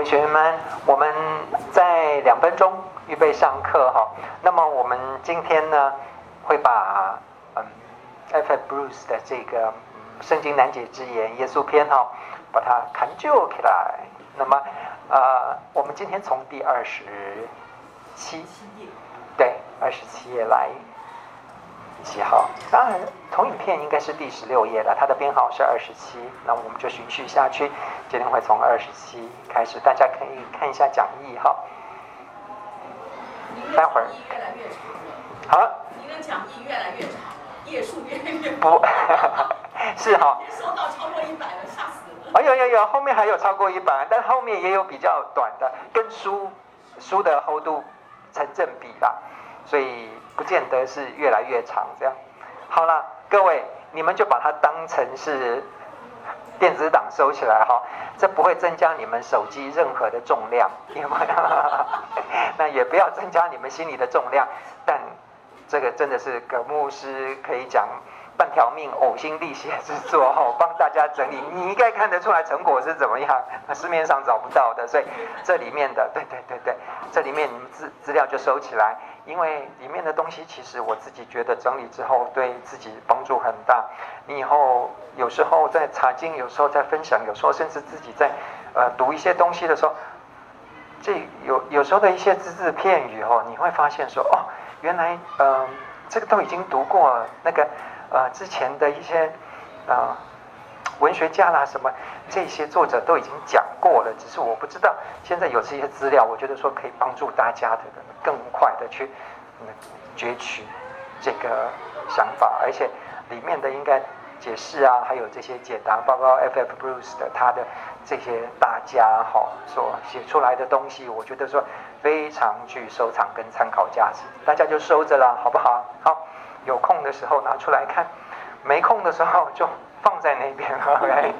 位学们，我们在两分钟预备上课哈。那么我们今天呢，会把嗯，F.F. Bruce 的这个《圣经难解之言》耶稣篇哈，把它看就起来。那么呃，我们今天从第二十七页对二十七页来。七号，当然投影片应该是第十六页了，它的编号是二十七，那我们就循序下去，今天会从二十七开始，大家可以看一下讲义哈。待会儿越来越长好，你的讲义越来越长，页数越来越不，是哈。收到超过一百了，吓死了。哎有有有，后面还有超过一百，但后面也有比较短的，跟书书的厚度成正比啦，所以。不见得是越来越长，这样好了，各位，你们就把它当成是电子档收起来哈，这不会增加你们手机任何的重量，因为？那也不要增加你们心里的重量，但这个真的是葛牧师可以讲。半条命呕心沥血之作哈，帮大家整理，你应该看得出来成果是怎么样，市面上找不到的，所以这里面的，对对对对，这里面你们资资料就收起来，因为里面的东西其实我自己觉得整理之后对自己帮助很大。你以后有时候在查经，有时候在分享，有时候甚至自己在呃读一些东西的时候，这有有时候的一些字字片语哦，你会发现说哦，原来嗯、这个都已经读过了那个。呃，之前的一些、呃、文学家啦，什么这些作者都已经讲过了，只是我不知道现在有这些资料，我觉得说可以帮助大家的更快的去嗯攫取这个想法，而且里面的应该解释啊，还有这些解答，包括 F. F. Bruce 的他的这些大家哈所写出来的东西，我觉得说非常具收藏跟参考价值，大家就收着了，好不好？好。有空的时候拿出来看，没空的时候就放在那边。OK，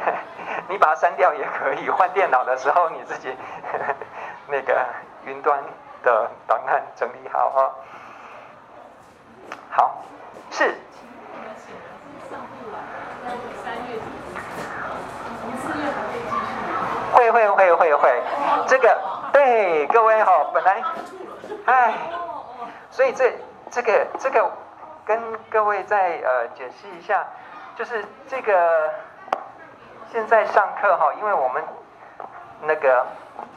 你把它删掉也可以。换电脑的时候，你自己 那个云端的档案整理好啊。好，是。会会会会会，这个对各位哈，本来，哎，所以这。这个这个跟各位再呃解释一下，就是这个现在上课哈，因为我们那个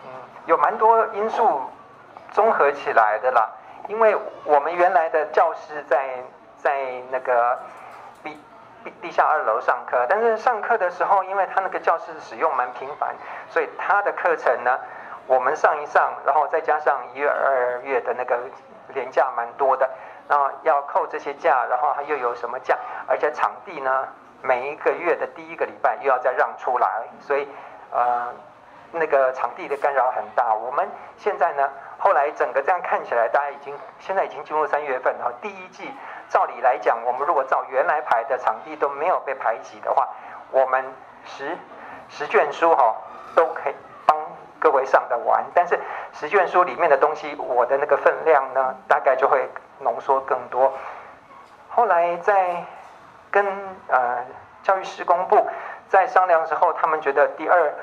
嗯有蛮多因素综合起来的啦，因为我们原来的教室在在那个地地地下二楼上课，但是上课的时候，因为他那个教室使用蛮频繁，所以他的课程呢，我们上一上，然后再加上一月二月的那个廉价蛮多的。然后要扣这些价，然后它又有什么价？而且场地呢，每一个月的第一个礼拜又要再让出来，所以呃，那个场地的干扰很大。我们现在呢，后来整个这样看起来，大家已经现在已经进入三月份了。第一季照理来讲，我们如果照原来排的场地都没有被排挤的话，我们十十卷书哈都可以。各位上的完，但是十卷书里面的东西，我的那个分量呢，大概就会浓缩更多。后来在跟呃教育施工部在商量之后，他们觉得第二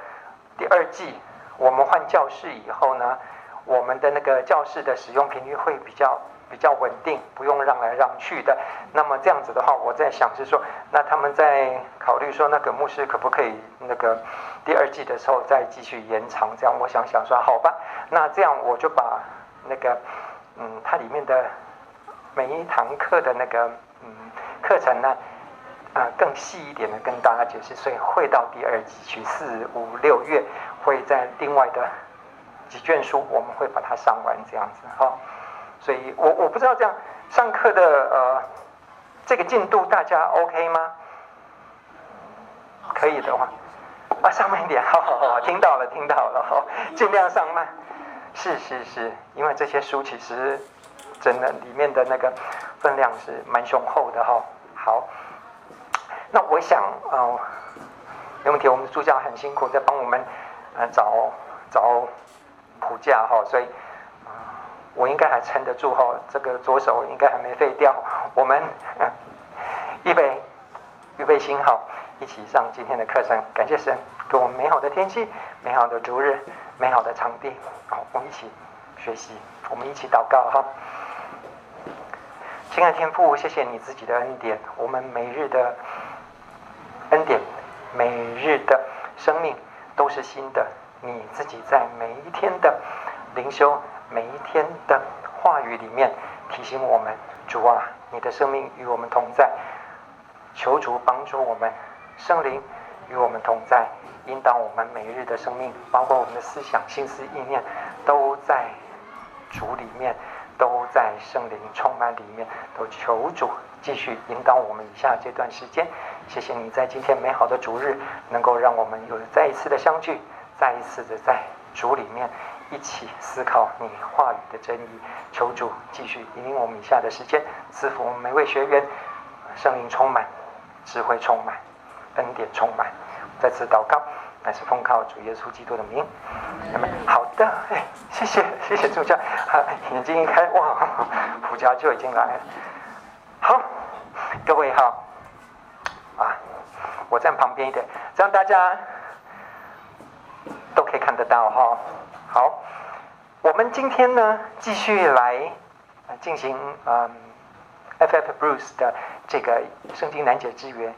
第二季我们换教室以后呢，我们的那个教室的使用频率会比较比较稳定，不用让来让去的。那么这样子的话，我在想是说，那他们在考虑说，那个牧师可不可以那个。第二季的时候再继续延长，这样我想想说好吧，那这样我就把那个嗯，它里面的每一堂课的那个嗯课程呢，啊、呃、更细一点的跟大家解释，所以会到第二季去四五六月会在另外的几卷书我们会把它上完这样子哈，所以我我不知道这样上课的呃这个进度大家 OK 吗？可以的话。啊，上慢一点，好好好，听到了，听到了，好，尽量上慢。是是是，因为这些书其实真的里面的那个分量是蛮雄厚的哈。好，那我想啊，没问题，我们的助教很辛苦，在帮我们呃找找谱架哈，所以我应该还撑得住哈，这个左手应该还没废掉。我们预备预备心好。一起上今天的课程，感谢神。给我们美好的天气、美好的主日、美好的场地。好，我们一起学习，我们一起祷告哈。亲爱的天父，谢谢你自己的恩典，我们每日的恩典，每日的生命都是新的。你自己在每一天的灵修、每一天的话语里面提醒我们：主啊，你的生命与我们同在。求主帮助我们，圣灵与我们同在，引导我们每日的生命，包括我们的思想、心思、意念，都在主里面。都在圣灵充满里面，都求主继续引导我们以下这段时间。谢谢你在今天美好的主日，能够让我们有再一次的相聚，再一次的在主里面一起思考你话语的真理。求主继续引领我们以下的时间，赐福我们每位学员，圣灵充满，智慧充满，恩典充满。再次祷告。乃是奉靠主耶稣基督的名，好的，哎，谢谢谢谢助教，眼睛一开，哇，普教就已经来了。好，各位好，啊，我站旁边一点，这样大家都可以看得到哈。好，我们今天呢继续来进行嗯，F.F. Bruce 的这个圣经难解之源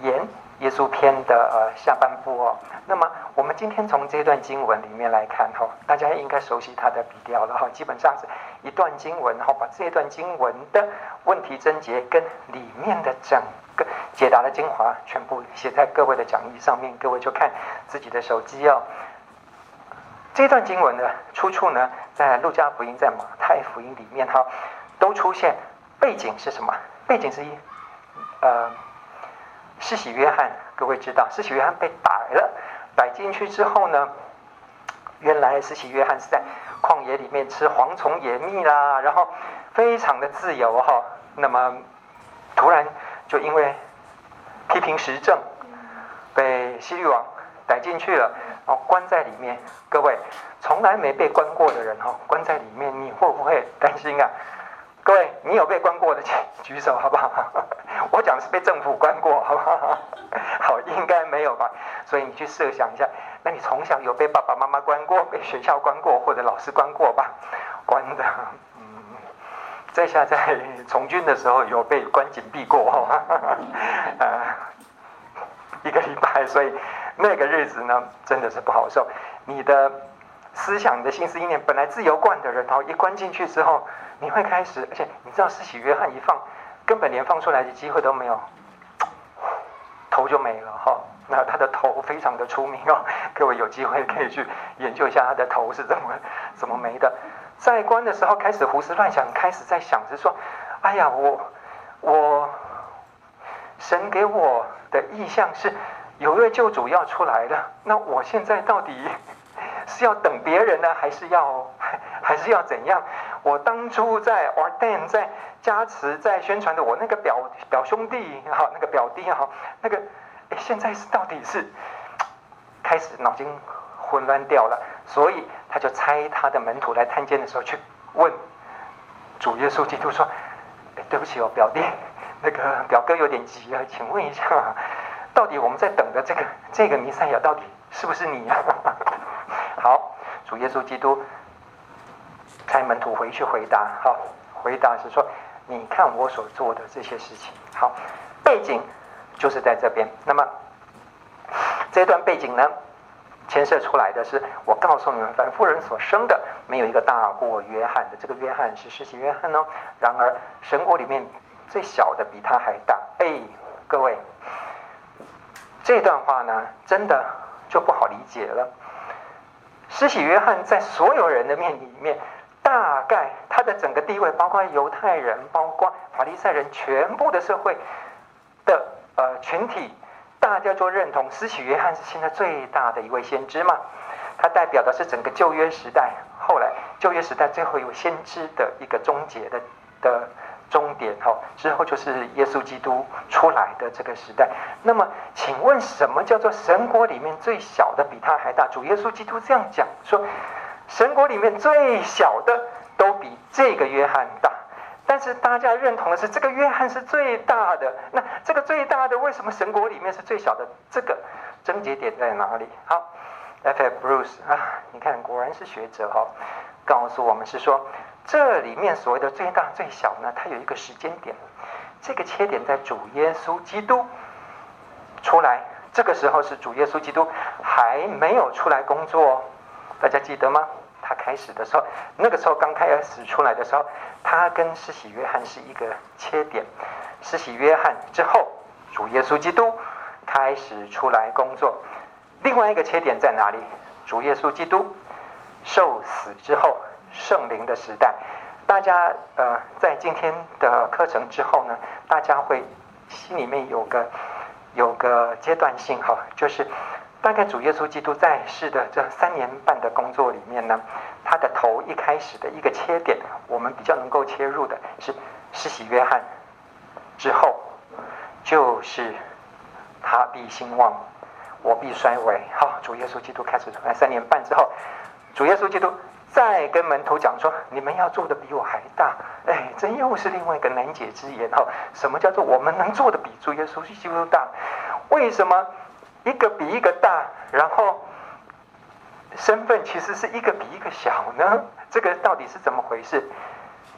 言。耶稣篇的呃下半部哦，那么我们今天从这段经文里面来看哈，大家应该熟悉它的笔调了哈，基本上是一段经文哈，把这段经文的问题症结跟里面的整个解答的精华全部写在各位的讲义上面，各位就看自己的手机哦。这段经文的出处呢，在路加福音、在马太福音里面哈，都出现。背景是什么？背景是一呃。施洗约翰，各位知道，施洗约翰被逮了，逮进去之后呢，原来施洗约翰是在旷野里面吃蝗虫野蜜啦，然后非常的自由哈。那么突然就因为批评时政，被希律王逮进去了，然后关在里面。各位从来没被关过的人哦，关在里面，你会不会担心啊？各位，你有被关过的举举手好不好？我讲的是被政府关过，好不好？好，应该没有吧？所以你去设想一下，那你从小有被爸爸妈妈关过，被学校关过，或者老师关过吧？关的，嗯，在下在从军的时候有被关紧闭过，哈，呃，一个礼拜，所以那个日子呢，真的是不好受。你的思想、你的心思意念本来自由惯的人，然后一关进去之后。你会开始，而且你知道，施洗约翰一放，根本连放出来的机会都没有，头就没了哈。那他的头非常的出名哦，各位有机会可以去研究一下他的头是怎么怎么没的。在关的时候开始胡思乱想，开始在想着说：“哎呀，我我神给我的意象是有一位救主要出来了，那我现在到底 是要等别人呢，还是要 还是要怎样？”我当初在 ordain 在加持在宣传的我那个表表兄弟哈，那个表弟哈，那个哎，现在是到底是 开始脑筋混乱掉了，所以他就差他的门徒来探监的时候去问主耶稣基督说：“，对不起哦，表弟，那个表哥有点急啊，请问一下，到底我们在等的这个这个弥赛亚到底是不是你呀？” 好，主耶稣基督。差门徒回去回答，好，回答是说，你看我所做的这些事情，好，背景就是在这边。那么这段背景呢，牵涉出来的是，我告诉你们，凡妇人所生的，没有一个大过约翰的。这个约翰是世袭约翰哦。然而神国里面最小的比他还大。哎，各位，这段话呢，真的就不好理解了。施洗约翰在所有人的面里面。大概他的整个地位，包括犹太人，包括法利赛人，全部的社会的呃群体，大家就认同施洗约翰是现在最大的一位先知嘛。他代表的是整个旧约时代，后来旧约时代最后一位先知的一个终结的的终点哈。之后就是耶稣基督出来的这个时代。那么，请问什么叫做神国里面最小的比他还大？主耶稣基督这样讲说。神国里面最小的都比这个约翰大，但是大家认同的是这个约翰是最大的。那这个最大的为什么神国里面是最小的？这个症结点在哪里？好，F.F. Bruce 啊，你看果然是学者哈、哦，告诉我们是说，这里面所谓的最大最小呢，它有一个时间点，这个切点在主耶稣基督出来，这个时候是主耶稣基督还没有出来工作，大家记得吗？他开始的时候，那个时候刚开始出来的时候，他跟施洗约翰是一个切点。施洗约翰之后，主耶稣基督开始出来工作。另外一个切点在哪里？主耶稣基督受死之后，圣灵的时代。大家呃，在今天的课程之后呢，大家会心里面有个有个阶段性哈，就是。大概主耶稣基督在世的这三年半的工作里面呢，他的头一开始的一个切点，我们比较能够切入的是施洗约翰之后，就是他必兴旺，我必衰微。好，主耶稣基督开始出来三年半之后，主耶稣基督再跟门徒讲说：“你们要做的比我还大。”哎，这又是另外一个难解之言哈。什么叫做我们能做的比主耶稣基督大？为什么？一个比一个大，然后身份其实是一个比一个小呢？这个到底是怎么回事？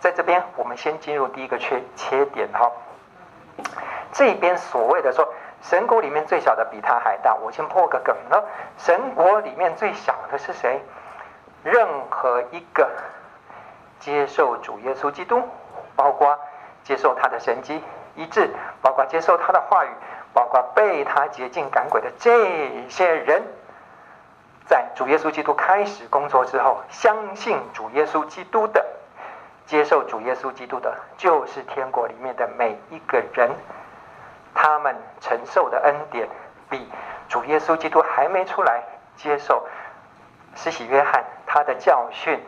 在这边，我们先进入第一个缺切点哈。这边所谓的说，神国里面最小的比他还大，我先破个梗了。神国里面最小的是谁？任何一个接受主耶稣基督，包括接受他的神迹医治，包括接受他的话语。包括被他洁净赶鬼的这些人，在主耶稣基督开始工作之后，相信主耶稣基督的，接受主耶稣基督的，就是天国里面的每一个人，他们承受的恩典，比主耶稣基督还没出来接受施洗约翰他的教训，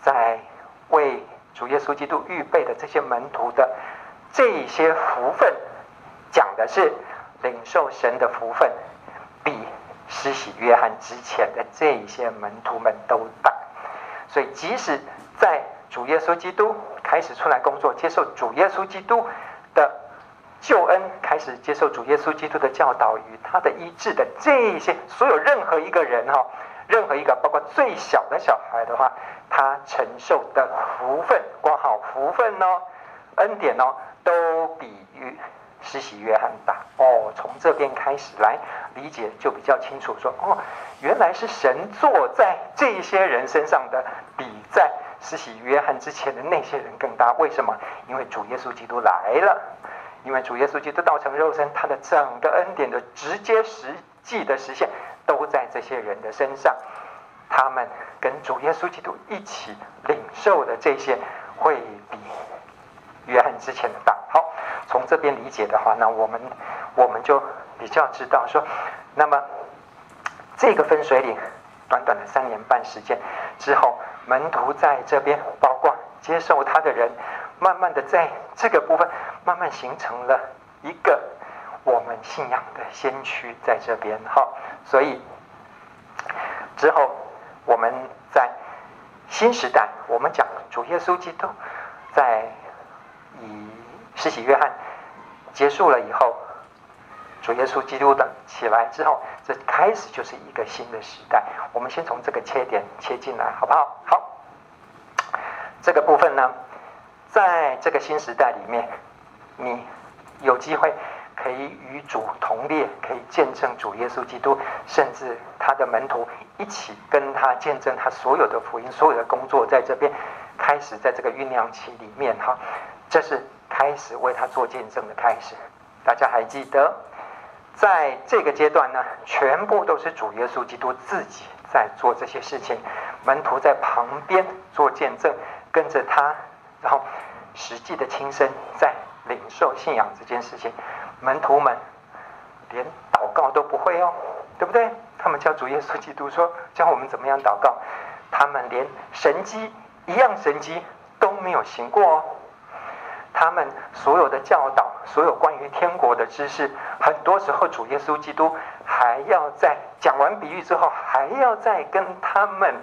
在为主耶稣基督预备的这些门徒的这些福分，讲的是。领受神的福分，比施洗约翰之前的这些门徒们都大。所以，即使在主耶稣基督开始出来工作，接受主耶稣基督的救恩，开始接受主耶稣基督的教导与他的医治的这些所有任何一个人哈，任何一个包括最小的小孩的话，他承受的福分，括号福分哦，恩典哦，都比于。施洗约翰大哦，从这边开始来理解就比较清楚说。哦，原来是神坐在这些人身上的，比在施洗约翰之前的那些人更大。为什么？因为主耶稣基督来了，因为主耶稣基督道成肉身，他的整个恩典的直接实际的实现都在这些人的身上。他们跟主耶稣基督一起领受的这些，会比约翰之前的大。好。从这边理解的话，那我们我们就比较知道说，那么这个分水岭，短短的三年半时间之后，门徒在这边，包括接受他的人，慢慢的在这个部分，慢慢形成了一个我们信仰的先驱在这边。哈，所以之后我们在新时代，我们讲主耶稣基督在以。施洗约翰结束了以后，主耶稣基督的起来之后，这开始就是一个新的时代。我们先从这个切点切进来，好不好？好，这个部分呢，在这个新时代里面，你有机会可以与主同列，可以见证主耶稣基督，甚至他的门徒一起跟他见证他所有的福音、所有的工作，在这边开始，在这个酝酿期里面，哈，这是。开始为他做见证的开始，大家还记得，在这个阶段呢，全部都是主耶稣基督自己在做这些事情，门徒在旁边做见证，跟着他，然后实际的亲身在领受信仰这件事情，门徒们连祷告都不会哦，对不对？他们叫主耶稣基督说，教我们怎么样祷告，他们连神迹一样神迹都没有行过哦。他们所有的教导，所有关于天国的知识，很多时候主耶稣基督还要在讲完比喻之后，还要再跟他们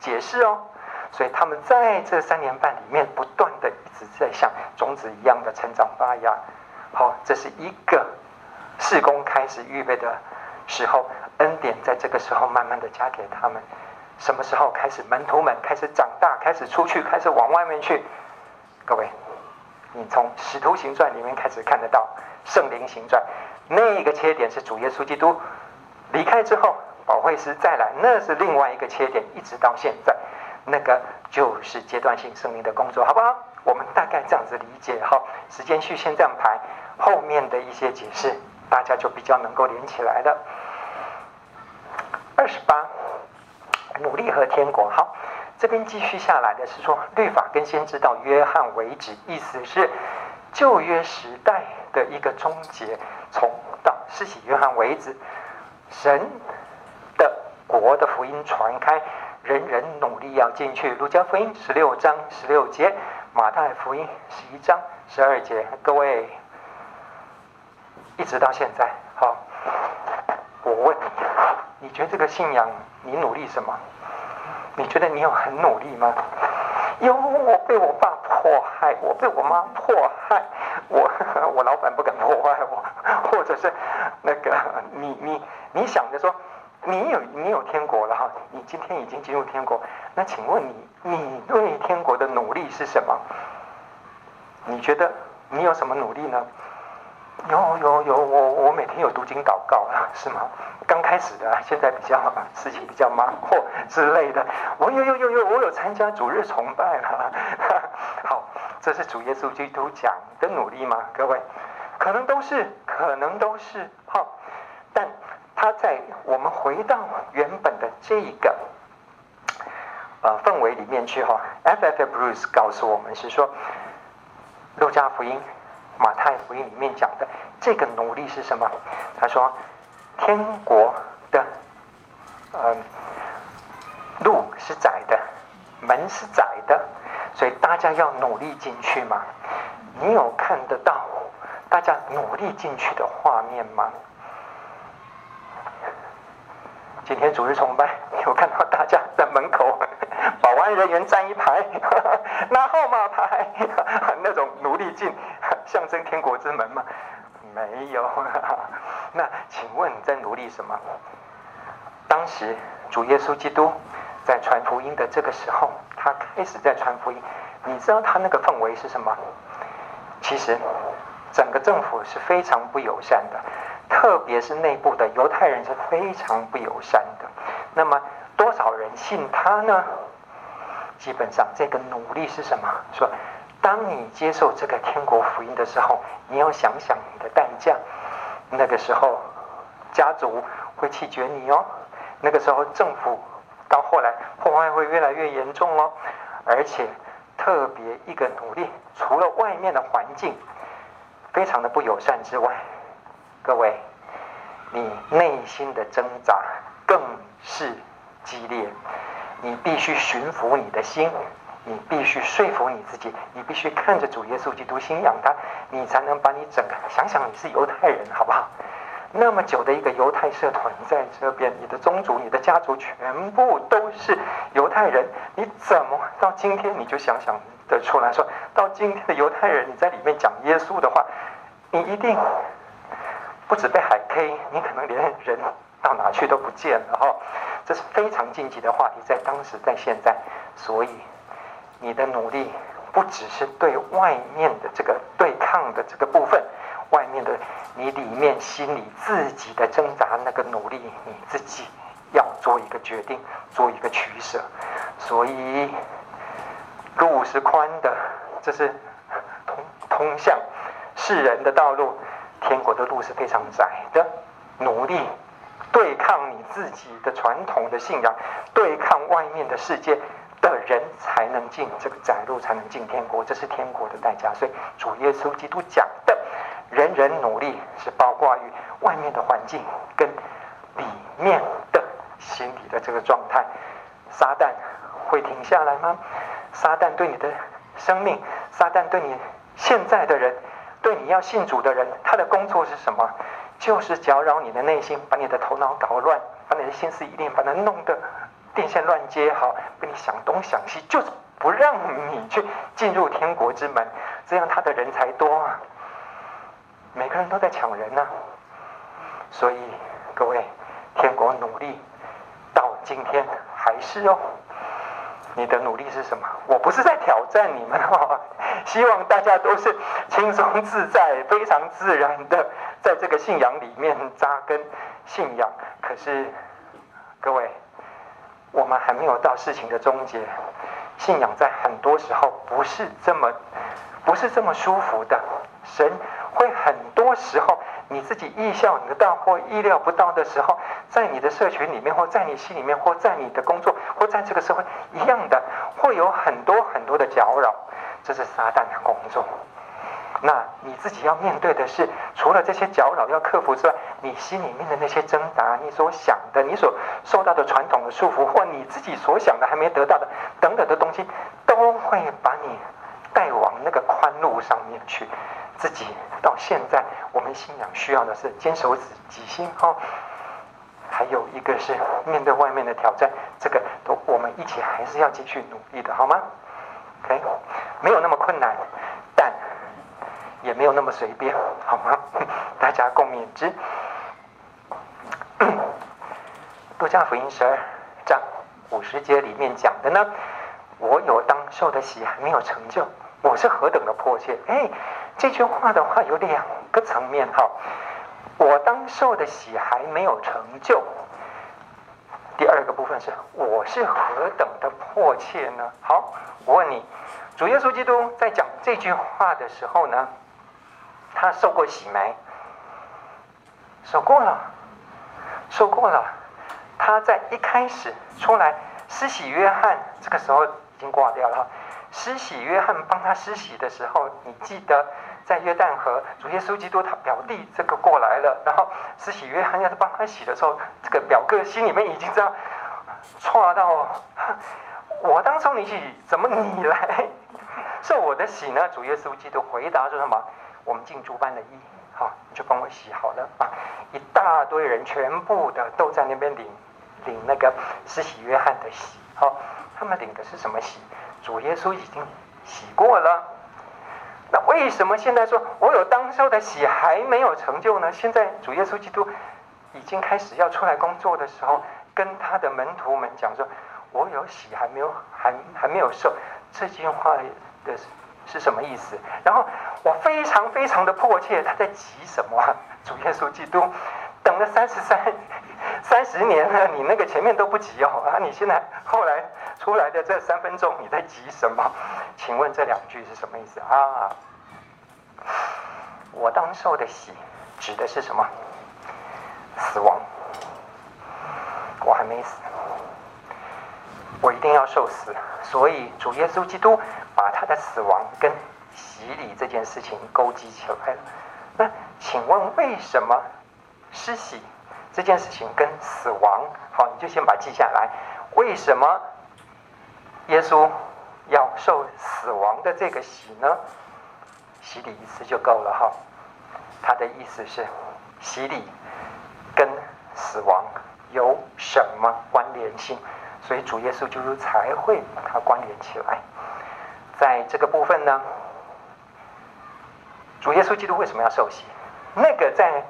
解释哦。所以他们在这三年半里面，不断的在像种子一样的成长发芽。好，这是一个事工开始预备的时候，恩典在这个时候慢慢的加给他们。什么时候开始门徒们开始长大，开始出去，开始往外面去？各位，你从《使徒行传》里面开始看得到《圣灵行传》，那一个切点是主耶稣基督离开之后，保惠师再来，那是另外一个切点，一直到现在，那个就是阶段性圣灵的工作，好不好？我们大概这样子理解哈。时间序先这样排，后面的一些解释，大家就比较能够连起来了。二十八，努力和天国。好，这边继续下来的是说，律法跟先知到约翰为止，意思是旧约时代的一个终结，从到施洗约翰为止，神的国的福音传开，人人努力要进去。路加福音十六章十六节，马太福音十一章十二节。各位，一直到现在，好，我问你，你觉得这个信仰，你努力什么？你觉得你有很努力吗？有，我被我爸迫害，我被我妈迫害，我我老板不敢破坏我，或者是那个你你你想着说，你有你有天国了哈，你今天已经进入天国，那请问你你对天国的努力是什么？你觉得你有什么努力呢？有有有，我我每天有读经祷告啊，是吗？刚开始的，现在比较事情比较忙或之类的。我有有有有，我有参加主日崇拜了。好，这是主耶稣基督讲的努力吗？各位，可能都是，可能都是。好，但他在我们回到原本的这个呃氛围里面去哈。F. F. Bruce 告诉我们是说，路加福音。马太福音里面讲的这个努力是什么？他说，天国的、呃、路是窄的，门是窄的，所以大家要努力进去嘛。你有看得到大家努力进去的画面吗？今天主日崇拜，有看到大家在门口，保安人员站一排，拿号码牌，那种努力进。象征天国之门吗？没有。那请问你在努力什么？当时主耶稣基督在传福音的这个时候，他开始在传福音。你知道他那个氛围是什么？其实整个政府是非常不友善的，特别是内部的犹太人是非常不友善的。那么多少人信他呢？基本上这个努力是什么？说。当你接受这个天国福音的时候，你要想想你的代价。那个时候，家族会弃绝你哦。那个时候，政府到后来破坏会越来越严重哦。而且，特别一个努力，除了外面的环境非常的不友善之外，各位，你内心的挣扎更是激烈。你必须驯服你的心。你必须说服你自己，你必须看着主耶稣基督，信仰他，你才能把你整个想想你是犹太人，好不好？那么久的一个犹太社团在这边，你的宗族、你的家族全部都是犹太人，你怎么到今天你就想想得出来说，到今天的犹太人你在里面讲耶稣的话，你一定不止被海 K，你可能连人到哪去都不见了哈。这是非常禁忌的话题，在当时，在现在，所以。你的努力不只是对外面的这个对抗的这个部分，外面的你里面心里自己的挣扎那个努力，你自己要做一个决定，做一个取舍。所以路是宽的，这是通通向世人的道路；天国的路是非常窄的。努力对抗你自己的传统的信仰，对抗外面的世界。的人才能进这个窄路，才能进天国，这是天国的代价。所以主耶稣基督讲的，人人努力是包括于外面的环境跟里面的心理的这个状态。撒旦会停下来吗？撒旦对你的生命，撒旦对你现在的人，对你要信主的人，他的工作是什么？就是搅扰你的内心，把你的头脑搞乱，把你的心思一定把它弄得。电线乱接，好，跟你想东想西，就是不让你去进入天国之门，这样他的人才多啊。每个人都在抢人呢、所以各位，天国努力到今天还是哦。你的努力是什么？我不是在挑战你们哦，希望大家都是轻松自在、非常自然的在这个信仰里面扎根信仰。可是各位，我们还没有到事情的终结。信仰在很多时候不是这么，不是这么舒服的。神会很多时候，你自己意想不到或意料不到的时候，在你的社群里面，或在你心里面，或在你的工作，或在这个社会一样的，会有很多很多的搅扰。这是撒旦的工作。那你自己要面对的是，除了这些搅扰要克服之外，你心里面的那些挣扎，你所想的，你所受到的传统的束缚，或你自己所想的还没得到的等等的东西，都会把你带往那个宽路上面去。自己到现在，我们信仰需要的是坚守自己心哈，还有一个是面对外面的挑战，这个都我们一起还是要继续努力的，好吗？OK，没有那么困难，但也没有那么随便，好吗？大家共勉之。路加福音十二章五十节里面讲的呢，我有当受的喜还没有成就，我是何等的迫切！哎。这句话的话有两个层面哈，我当受的洗还没有成就。第二个部分是我是何等的迫切呢？好，我问你，主耶稣基督在讲这句话的时候呢，他受过洗没？受过了，受过了。他在一开始出来施洗约翰，这个时候已经挂掉了哈。施洗约翰帮他施洗的时候，你记得？在约旦河，主耶稣基督他表弟这个过来了，然后施洗约翰要是帮他洗的时候，这个表哥心里面已经这样错到，我当初你洗，怎么你来受我的洗呢？主耶稣基督回答说什么？我们进主班的义，好，你就帮我洗好了啊！一大堆人全部的都在那边领领那个施洗约翰的洗，好，他们领的是什么洗？主耶稣已经洗过了。那为什么现在说我有当受的洗还没有成就呢？现在主耶稣基督已经开始要出来工作的时候，跟他的门徒们讲说：“我有洗还没有还还没有受。”这句话的是什么意思？然后我非常非常的迫切，他在急什么？主耶稣基督等了三十三三十年了，你那个前面都不急哦啊！你现在后来出来的这三分钟，你在急什么？请问这两句是什么意思啊？我当受的洗指的是什么？死亡。我还没死，我一定要受死。所以主耶稣基督把他的死亡跟洗礼这件事情勾稽起来了。那请问为什么施洗这件事情跟死亡？好，你就先把它记下来。为什么耶稣？要受死亡的这个洗呢，洗礼一次就够了哈。他的意思是，洗礼跟死亡有什么关联性？所以主耶稣基督才会把它关联起来。在这个部分呢，主耶稣基督为什么要受洗？那个在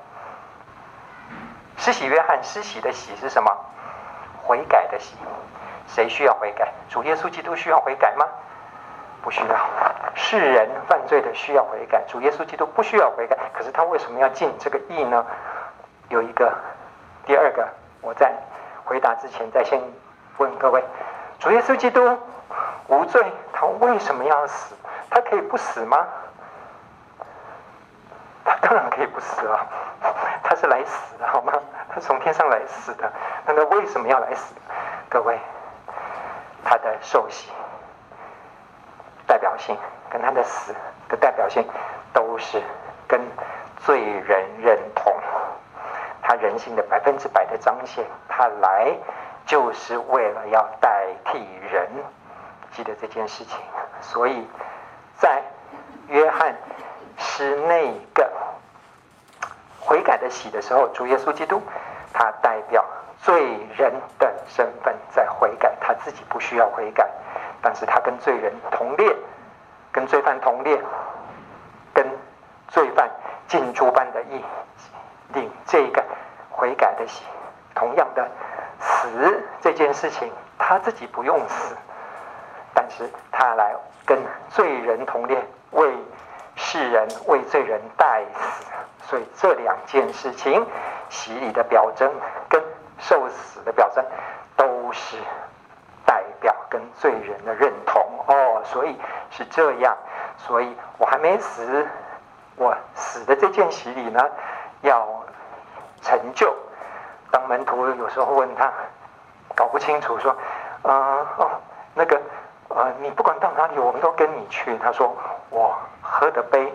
施洗约翰施洗的洗是什么？悔改的洗。谁需要悔改？主耶稣基督需要悔改吗？不需要。世人犯罪的需要悔改，主耶稣基督不需要悔改。可是他为什么要尽这个义呢？有一个，第二个，我在回答之前再先问各位：主耶稣基督无罪，他为什么要死？他可以不死吗？当然可以不死了，他是来死的，好吗？他从天上来死的，那他为什么要来死？各位。他的受洗代表性跟他的死的代表性都是跟罪人认同，他人性的百分之百的彰显，他来就是为了要代替人，记得这件事情。所以在约翰是那个悔改的洗的时候，主耶稣基督他代表。罪人的身份在悔改，他自己不需要悔改，但是他跟罪人同列，跟罪犯同列，跟罪犯尽诸般的义，领这个悔改的洗，同样的，死这件事情，他自己不用死，但是他来跟罪人同列，为世人为罪人代死。所以这两件事情，洗礼的表征跟受死的表征，都是代表跟罪人的认同哦。所以是这样，所以我还没死，我死的这件洗礼呢，要成就。当门徒有时候问他，搞不清楚，说，嗯、呃、哦，那个，呃，你不管到哪里，我们都跟你去。他说，我喝的杯，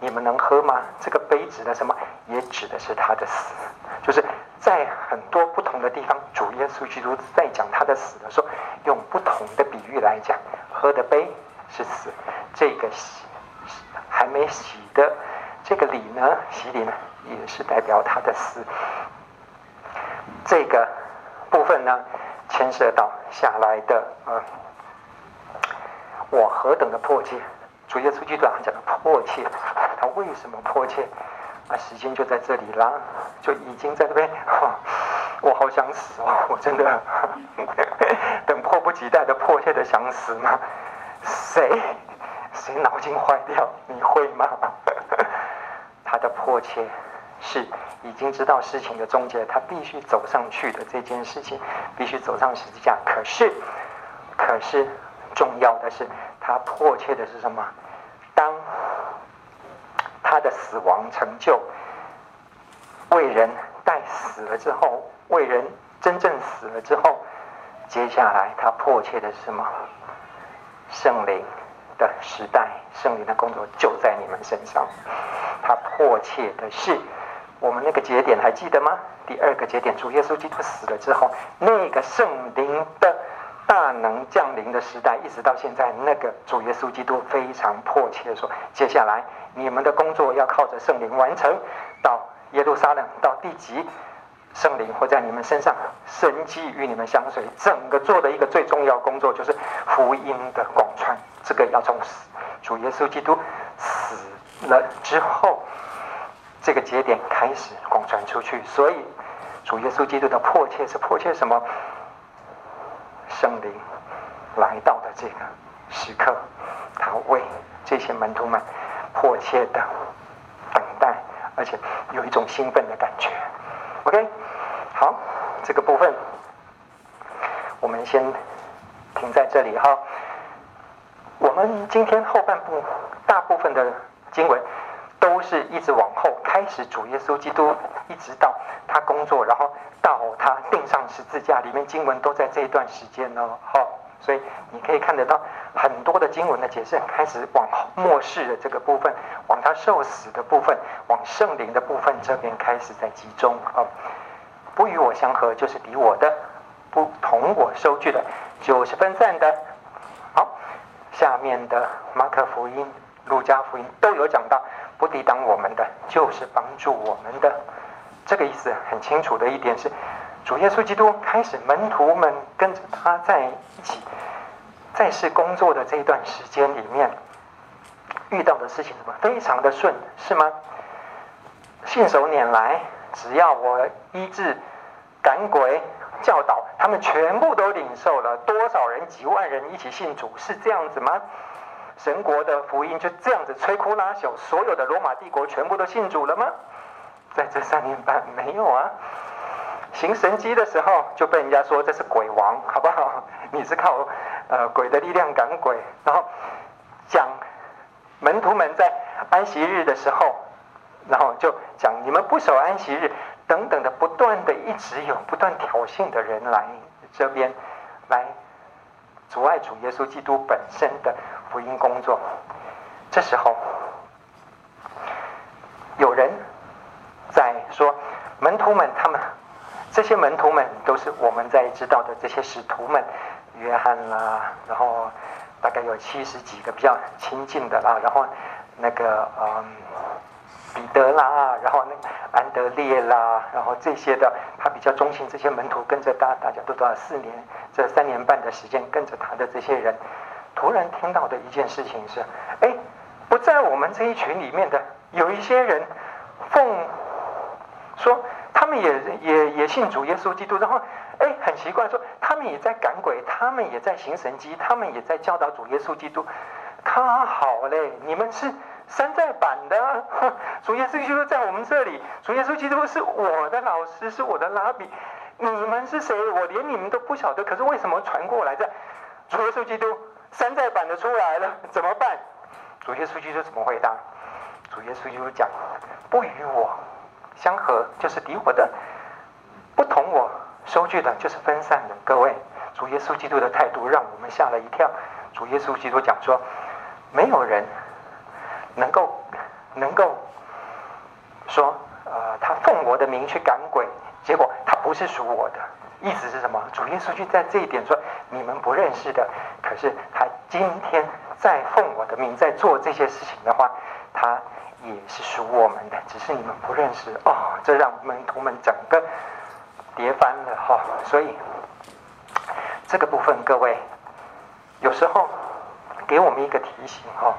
你们能喝吗？这个杯指的什么？也指的是他的死，就是在很多不同的地方，主耶稣基督在讲他的死的时候，用不同的比喻来讲，喝的杯是死，这个洗还没洗的这个礼呢，洗礼呢，也是代表他的死。这个部分呢，牵涉到下来的呃，我何等的迫切，主耶稣基督讲的迫切，他为什么迫切？啊，时间就在这里啦，就已经在这边，我好想死哦，我真的 等迫不及待的迫切的想死吗？谁谁脑筋坏掉？你会吗？他的迫切是。已经知道事情的终结，他必须走上去的这件事情，必须走上十字架。可是，可是重要的是，他迫切的是什么？当他的死亡成就，为人代死了之后，为人真正死了之后，接下来他迫切的是什么？圣灵的时代，圣灵的工作就在你们身上。他迫切的是。我们那个节点还记得吗？第二个节点，主耶稣基督死了之后，那个圣灵的大能降临的时代，一直到现在，那个主耶稣基督非常迫切地说：接下来你们的工作要靠着圣灵完成。到耶路撒冷，到地极，圣灵会在你们身上，神迹与你们相随。整个做的一个最重要工作就是福音的广传。这个要从，主耶稣基督死了之后。这个节点开始广传出去，所以主耶稣基督的迫切是迫切什么？圣灵来到的这个时刻，他为这些门徒们迫切的等待，而且有一种兴奋的感觉。OK，好，这个部分我们先停在这里哈。我们今天后半部大部分的经文。都是一直往后开始，主耶稣基督一直到他工作，然后到他钉上十字架，里面经文都在这一段时间呢。好，所以你可以看得到很多的经文的解释，开始往末世的这个部分，往他受死的部分，往圣灵的部分这边开始在集中啊。不与我相合，就是敌我的；不同我收据的，九十分散的。好，下面的马可福音、路加福音都有讲到。不抵挡我们的，就是帮助我们的。这个意思很清楚的一点是，主耶稣基督开始门徒们跟着他在一起，在世工作的这一段时间里面，遇到的事情怎么非常的顺，是吗？信手拈来，只要我医治、赶鬼、教导，他们全部都领受了。多少人？几万人一起信主，是这样子吗？神国的福音就这样子摧枯拉朽，所有的罗马帝国全部都信主了吗？在这三年半没有啊。行神迹的时候就被人家说这是鬼王，好不好？你是靠呃鬼的力量赶鬼，然后讲门徒们在安息日的时候，然后就讲你们不守安息日等等的，不断的一直有不断挑衅的人来这边来。阻碍主耶稣基督本身的福音工作，这时候有人在说，门徒们，他们这些门徒们都是我们在知道的这些使徒们，约翰啦，然后大概有七十几个比较亲近的啦，然后那个嗯。彼得啦，然后那安德烈啦，然后这些的，他比较忠心，这些门徒跟着大，大家都多少四年，这三年半的时间跟着他的这些人，突然听到的一件事情是，哎，不在我们这一群里面的有一些人奉说他们也也也信主耶稣基督，然后哎，很奇怪说，他们也在赶鬼，他们也在行神迹，他们也在教导主耶稣基督。他好嘞，你们是山寨版的，主耶稣基督在我们这里，主耶稣基督是我的老师，是我的拉比，你们是谁？我连你们都不晓得，可是为什么传过来的？主耶稣基督山寨版的出来了，怎么办？主耶稣基督怎么回答？主耶稣基督讲：不与我相合，就是敌我的；不同我收据的，就是分散的。各位，主耶稣基督的态度让我们吓了一跳。主耶稣基督讲说：没有人能够能够说，呃，他奉我的名去赶鬼，结果他不是属我的。意思是什么？主耶稣就在这一点说：你们不认识的，可是他今天在奉我的名在做这些事情的话，他也是属我们的，只是你们不认识哦。这让门徒们整个跌翻了哈、所以这个部分，各位有时候给我们一个提醒哈、哦。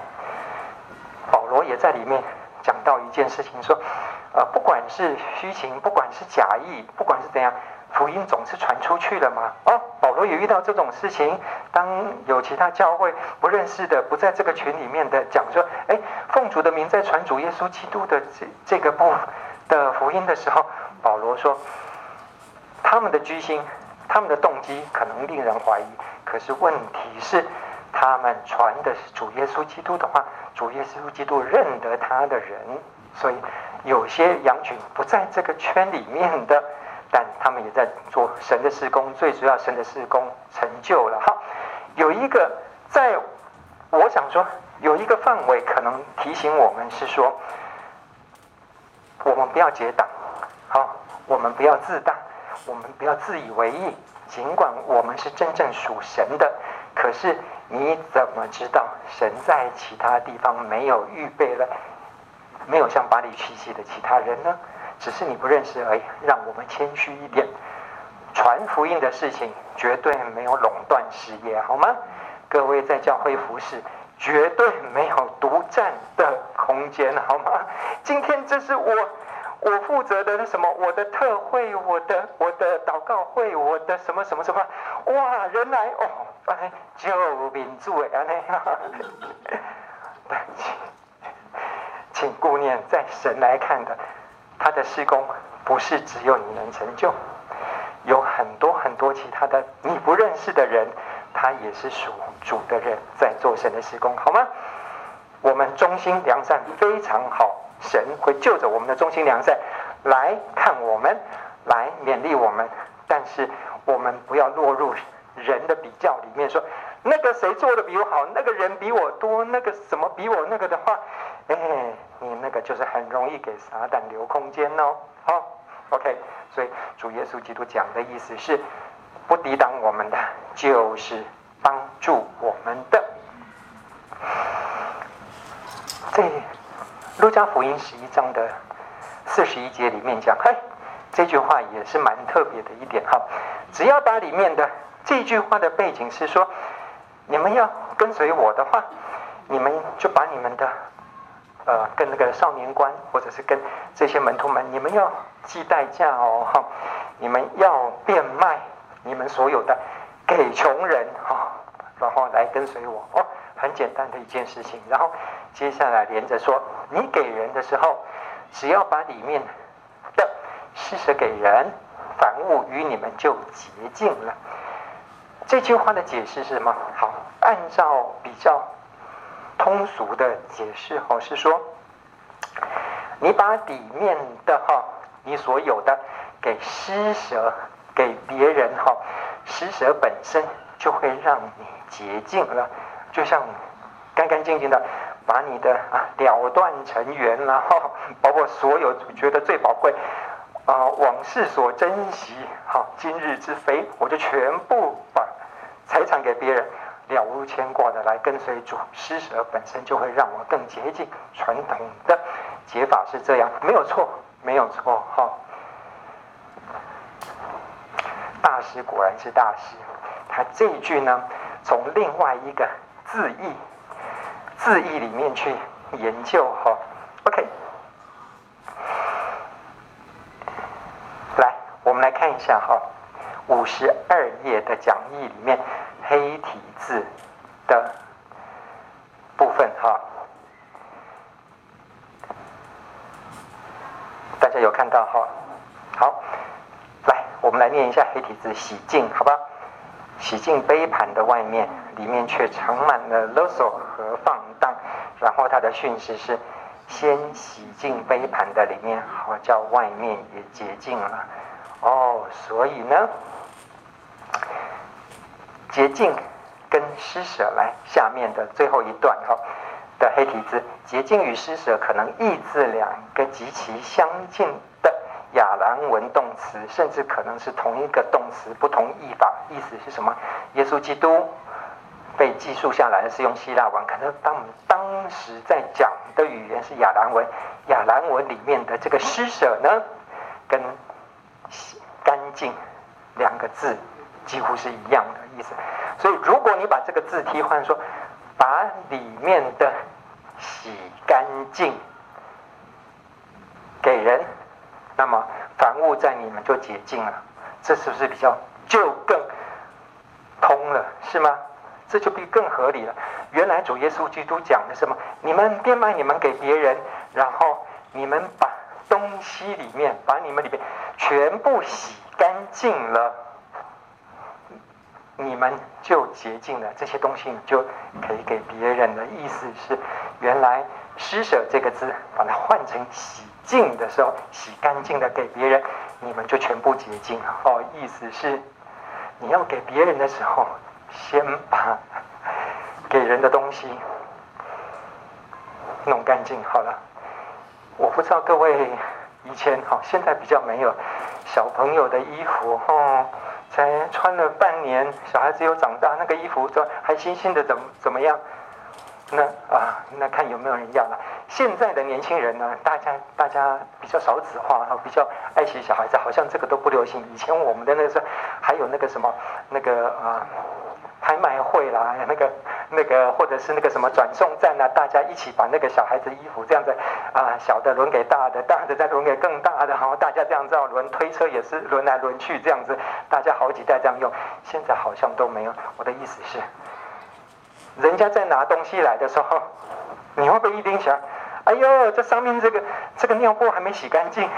保罗也在里面讲到一件事情，说呃，不管是虚情，不管是假意，不管是怎样。福音总是传出去了嘛？哦，保罗也遇到这种事情。当有其他教会不认识的、不在这个群里面的讲说：“哎，奉主的名在传主耶稣基督的这这个部的福音的时候，保罗说，他们的居心、他们的动机可能令人怀疑。可是问题是，他们传的是主耶稣基督的话，主耶稣基督认得他的人，所以有些羊群不在这个圈里面的。”但他们也在做神的事工，最主要神的事工成就了。哈，有一个在，我想说有一个范围可能提醒我们是说，我们不要结党，好，我们不要自大，我们不要自以为意。尽管我们是真正属神的，可是你怎么知道神在其他地方没有预备了，没有像巴力气息的其他人呢？只是你不认识而已，让我们谦虚一点。传福音的事情绝对没有垄断事业，好吗？各位在教会服侍，绝对没有独占的空间，好吗？今天这是我我负责的什么？我的特会，我的我的祷告会，我的什么什么什么？哇，人来哦，哎，救民主哎，对，请请顾念，在神来看的。他的施工不是只有你能成就，有很多很多其他的你不认识的人，他也是属主的人在做神的施工，好吗？我们忠心良善非常好，神会就着我们的忠心良善来看我们，来勉励我们，但是我们不要落入人的比较里面，说那个谁做的比我好，那个人比我多，那个什么比我那个的话。哎，你那个就是很容易给撒旦留空间哦。好，OK，所以主耶稣基督讲的意思是，不抵挡我们的，就是帮助我们的。在路加福音十一章的四十一节里面讲，嘿，这句话也是蛮特别的一点哈。只要把里面的这句话的背景是说，你们要跟随我的话，你们就把你们的。呃，跟那个少年官，或者是跟这些门徒们，你们要计代价哦，你们要变卖你们所有的，给穷人哈，然后来跟随我哦，很简单的一件事情。然后接下来连着说，你给人的时候，只要把里面的施舍给人，凡物与你们就洁净了。这句话的解释是什么？好，按照比较。通俗的解释哈是说，你把里面的哈你所有的给施舍给别人哈，施舍本身就会让你洁净了，就像干干净净的把你的啊了断尘缘，然后包括所有觉得最宝贵啊往事所珍惜哈今日之非，我就全部把财产给别人。了无牵挂的来跟随主，施舍本身就会让我更洁净。传统的解法是这样，没有错，没有错，哈。大师果然是大师，他这一句呢，从另外一个字义字义里面去研究，哈。OK，来我们来看一下哈，五十二页的讲义里面黑体字的部分哈，大家有看到哈？好，来，我们来念一下黑体字洗净，好吧？洗净杯盘的外面，里面却盛满了勒索和放荡。然后他的训示是：先洗净杯盘的里面，好叫外面也洁净了。哦，所以呢，洁净跟施舍来下面的最后一段哈的黑体字，洁净与施舍可能意字两个极其相近的亚兰文动词，甚至可能是同一个动词，不同译法。意思是什么？耶稣基督被记述下来的是用希腊文，可能当我们当时在讲的语言是亚兰文，亚兰文里面的这个施舍呢，跟干净两个字几乎是一样的意思，所以如果你把这个字替换说，把里面的洗干净给人，那么凡物在你们就洁净了，这是不是比较就更通了，是吗？这就比更合理了。原来主耶稣基督讲的什么？你们变卖你们给别人，然后你们把东西里面，把你们里面全部洗干净了，你们就洁净了。这些东西你就可以给别人的意思是，原来施舍这个字，把它换成洗净的时候，洗干净的给别人，你们就全部洁净了。哦，意思是你要给别人的时候，先把给人的东西弄干净。好了。我不知道各位以前哦，现在比较没有小朋友的衣服哈，才穿了半年，小孩子又长大，那个衣服都还新鲜的，怎么怎么样？那啊，那看有没有人要了。现在的年轻人呢，大家大家比较少子化，比较爱惜小孩子，好像这个都不流行。以前我们的那个时候还有那个什么那个啊。拍卖会啦，那个、那个，或者是那个什么转送站啊，大家一起把那个小孩子衣服这样子啊，小的轮给大的，大的再轮给更大的，然后大家这样子轮推车也是轮来轮去这样子，大家好几代这样用。现在好像都没有。我的意思是，人家在拿东西来的时候，你会不会一盯起来？哎呦，这上面这个这个尿布还没洗干净。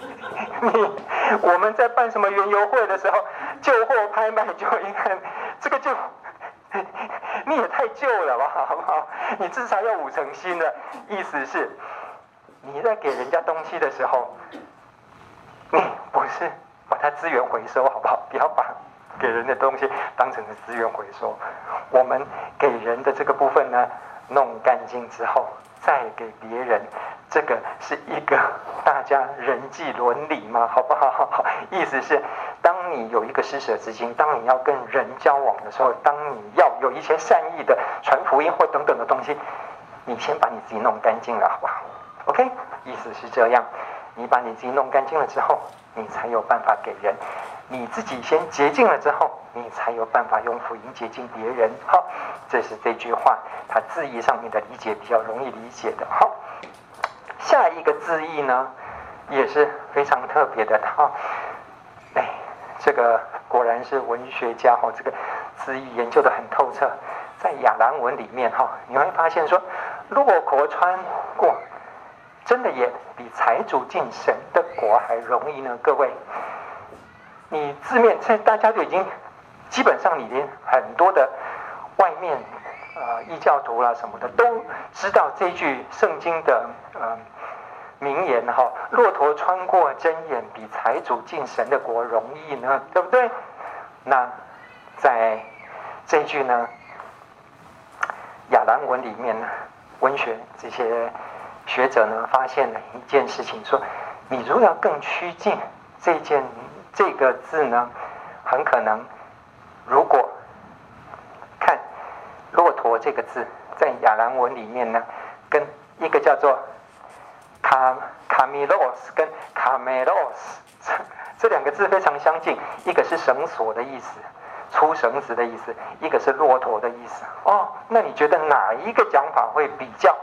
你我们在办什么园游会的时候，旧货拍卖就一看。这个就 你也太旧了吧，好不好？你至少要五成新的。意思是，你在给人家东西的时候，你不是把它资源回收，好不好？不要把给人的东西当成是资源回收。我们给人的这个部分呢，弄干净之后再给别人，这个是一个大家人际伦理嘛，好不好？好，意思是。当你有一个施舍之心，当你要跟人交往的时候，当你要有一些善意的传福音或等等的东西，你先把你自己弄干净了，好不好？OK，意思是这样，你把你自己弄干净了之后，你才有办法给人。你自己先洁净了之后，你才有办法用福音洁净别人。好，这是这句话它字义上面的理解比较容易理解的。好，下一个字义呢，也是非常特别的。哈，哎。这个果然是文学家哈，这个字义研究得很透彻。在亚兰文里面哈，你会发现说，骆驼穿过，真的也比财主进神的国还容易呢。各位，你字面现在大家都已经基本上，你连很多的外面啊异教徒啦什么的都知道这句圣经的呃。名言哈，骆驼穿过针眼，比财主进神的国容易呢，对不对？那在这句呢，亚兰文里面呢，文学这些学者呢，发现了一件事情，说你如果要更趋近这件这个字呢，很可能如果看骆驼这个字，在亚兰文里面呢，跟一个叫做。卡卡米洛斯跟卡梅洛斯这 这两个字非常相近，一个是绳索的意思，粗绳子的意思，一个是骆驼的意思。哦，那你觉得哪一个讲法会比较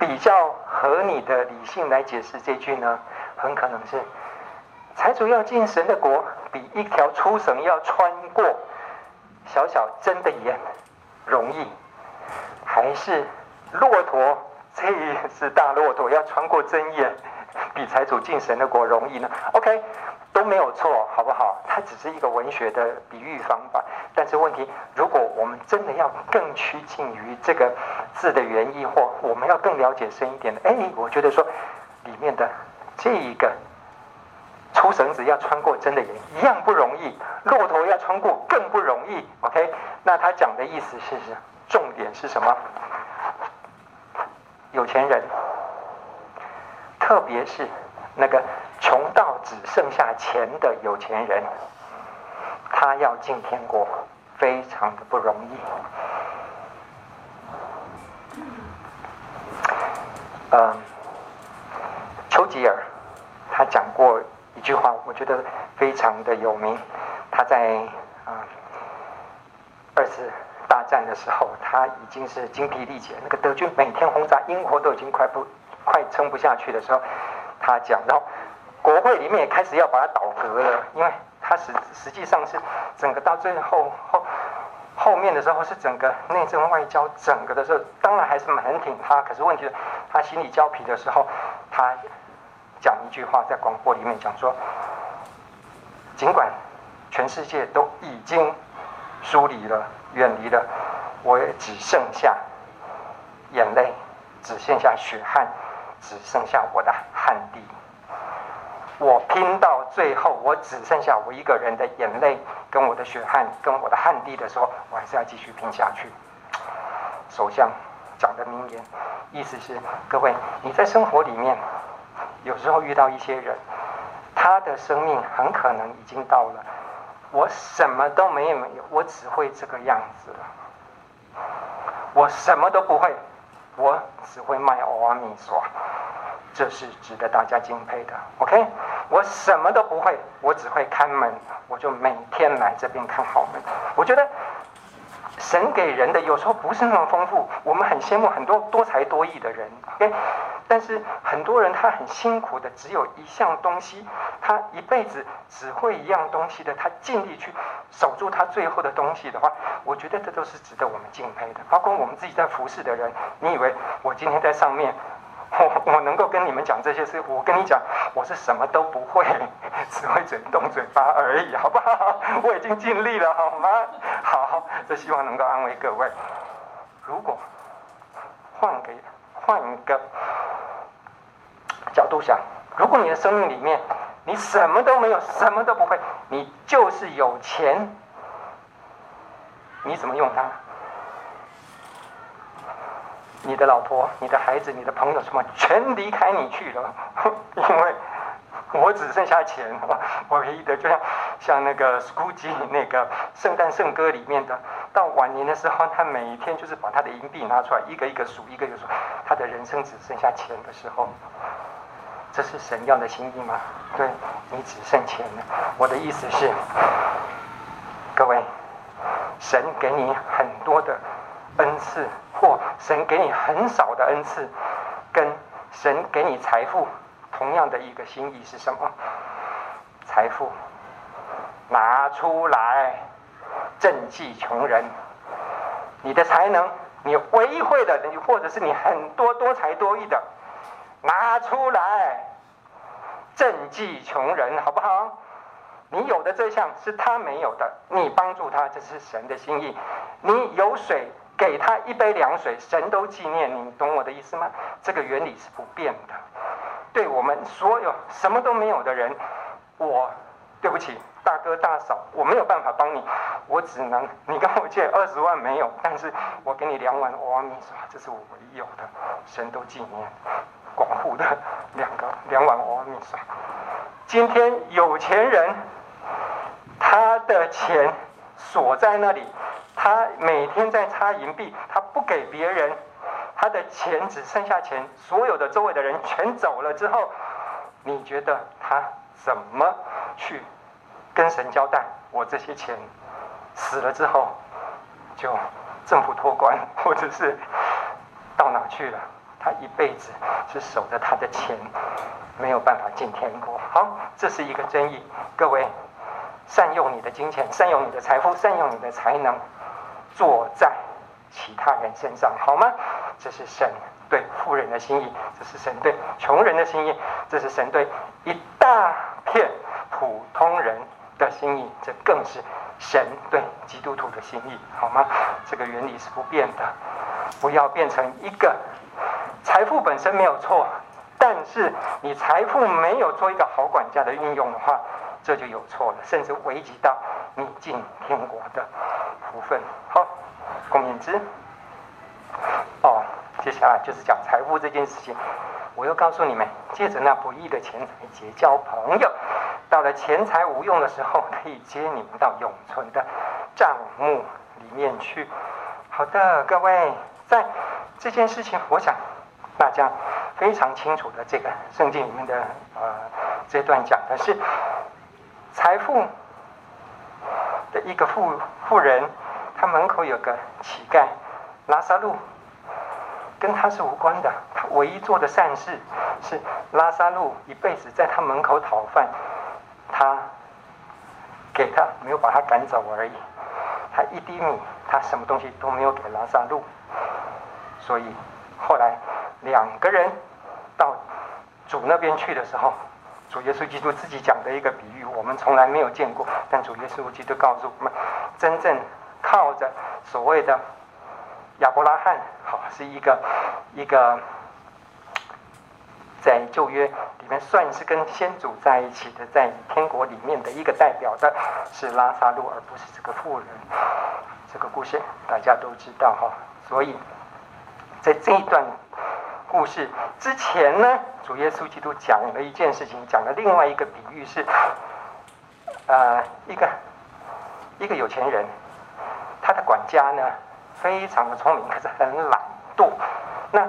比较合你的理性来解释这句呢？很可能是财主要进神的国，比一条粗绳要穿过小小针的眼容易，还是骆驼这是大骆驼要穿过针眼比财主进神的国容易呢？OK，都没有错，好不好？它只是一个文学的比喻方法。但是问题，如果我们真的要更趋近于这个字的原意，或我们要更了解深一点的，哎，我觉得说里面的这一个。粗绳子要穿过针的眼一样不容易，骆驼要穿过更不容易。OK，那他讲的意思是是重点是什么？有钱人，特别是那个穷到只剩下钱的有钱人，他要进天国非常的不容易。嗯，丘吉尔他讲过。一句话，我觉得非常的有名。他在啊二次大战的时候，他已经是精疲力竭。那个德军每天轰炸，英国都已经快不快撑不下去的时候，他讲到国会里面也开始要把他倒阁了，因为他实实际上是整个到最后后后面的时候是整个内政外交整个的时候，当然还是蛮挺他。可是问题是，他心里焦疲的时候，他。讲一句话，在广播里面讲说，尽管全世界都已经疏离了、远离了，我也只剩下眼泪，只剩下血汗，只剩下我的汗滴。我拼到最后，我只剩下我一个人的眼泪，跟我的血汗，跟我的汗滴的时候，我还是要继续拼下去。首相讲的名言，意思是各位，你在生活里面。有时候遇到一些人，他的生命很可能已经到了，我什么都没有，我只会这个样子了。我什么都不会，我只会卖欧阿米索，这是值得大家敬佩的。OK，我什么都不会，我只会看门，我就每天来这边看好门。我觉得神给人的有时候不是那么丰富，我们很羡慕很多多才多艺的人。OK。但是很多人他很辛苦的，只有一项东西，他一辈子只会一样东西的，他尽力去守住他最后的东西的话，我觉得这都是值得我们敬佩的。包括我们自己在服侍的人，你以为我今天在上面，我 我能够跟你们讲这些事？我跟你讲，我是什么都不会，只会嘴动嘴巴而已，好不好？我已经尽力了，好吗？好，这希望能够安慰各位。如果换个换一个。角度想，如果你的生命里面你什么都没有，什么都不会，你就是有钱，你怎么用它？你的老婆、你的孩子、你的朋友什么全离开你去了，因为我只剩下钱。我唯一的就像像那个 s c o o 那个圣诞圣歌里面的，到晚年的时候，他每天就是把他的银币拿出来，一个一个数，一个一个数，他的人生只剩下钱的时候。这是神要的心意吗？对，你只剩钱了。我的意思是，各位，神给你很多的恩赐，或神给你很少的恩赐，跟神给你财富同样的一个心意是什么？财富拿出来赈济穷人。你的才能，你唯一会的，你或者是你很多多才多艺的。拿出来，赈济穷人，好不好？你有的这项是他没有的，你帮助他，这是神的心意。你有水，给他一杯凉水，神都纪念你，懂我的意思吗？这个原理是不变的。对我们所有什么都没有的人，我对不起，大哥大嫂，我没有办法帮你，我只能你跟我借二十万没有，但是我给你两碗欧阿米索，这是我唯有的，神都纪念。广户的两个两碗欧阿米索。今天有钱人，他的钱锁在那里，他每天在擦银币，他不给别人，他的钱只剩下钱，所有的周围的人全走了之后，你觉得他怎么去跟神交代？我这些钱死了之后，就政府托管，或者是到哪去了？他一辈子是守着他的钱，没有办法进天国。好，这是一个争议。各位，善用你的金钱，善用你的财富，善用你的才能，做在其他人身上，好吗？这是神对富人的心意，这是神对穷人的心意，这是神对一大片普通人的心意，这更是神对基督徒的心意，好吗？这个原理是不变的，不要变成一个财富本身没有错，但是你财富没有做一个好管家的运用的话，这就有错了，甚至危及到你进天国的福分。好，共勉之。哦，接下来就是讲财富这件事情。我又告诉你们，借着那不义的钱财结交朋友，到了钱财无用的时候，可以接你们到永存的账目里面去。好的，各位，在这件事情，我想大家非常清楚的，这个圣经里面的呃这段讲的是财富的一个富富人，他门口有个乞丐拉萨路。跟他是无关的，他唯一做的善事是拉萨路一辈子在他门口讨饭，他给他没有把他赶走而已，他一滴米，他什么东西都没有给拉萨路，所以后来两个人到主那边去的时候，主耶稣基督自己讲的一个比喻，我们从来没有见过，但主耶稣基督告诉我们，真正靠着所谓的。亚伯拉罕，好，是一个一个在旧约里面算是跟先祖在一起的，在天国里面的一个代表的，是拉撒路，而不是这个富人。这个故事大家都知道哈，所以在这一段故事之前呢，主耶稣基督讲了一件事情，讲了另外一个比喻是，呃，一个一个有钱人，他的管家呢。非常的聪明，可是很懒惰。那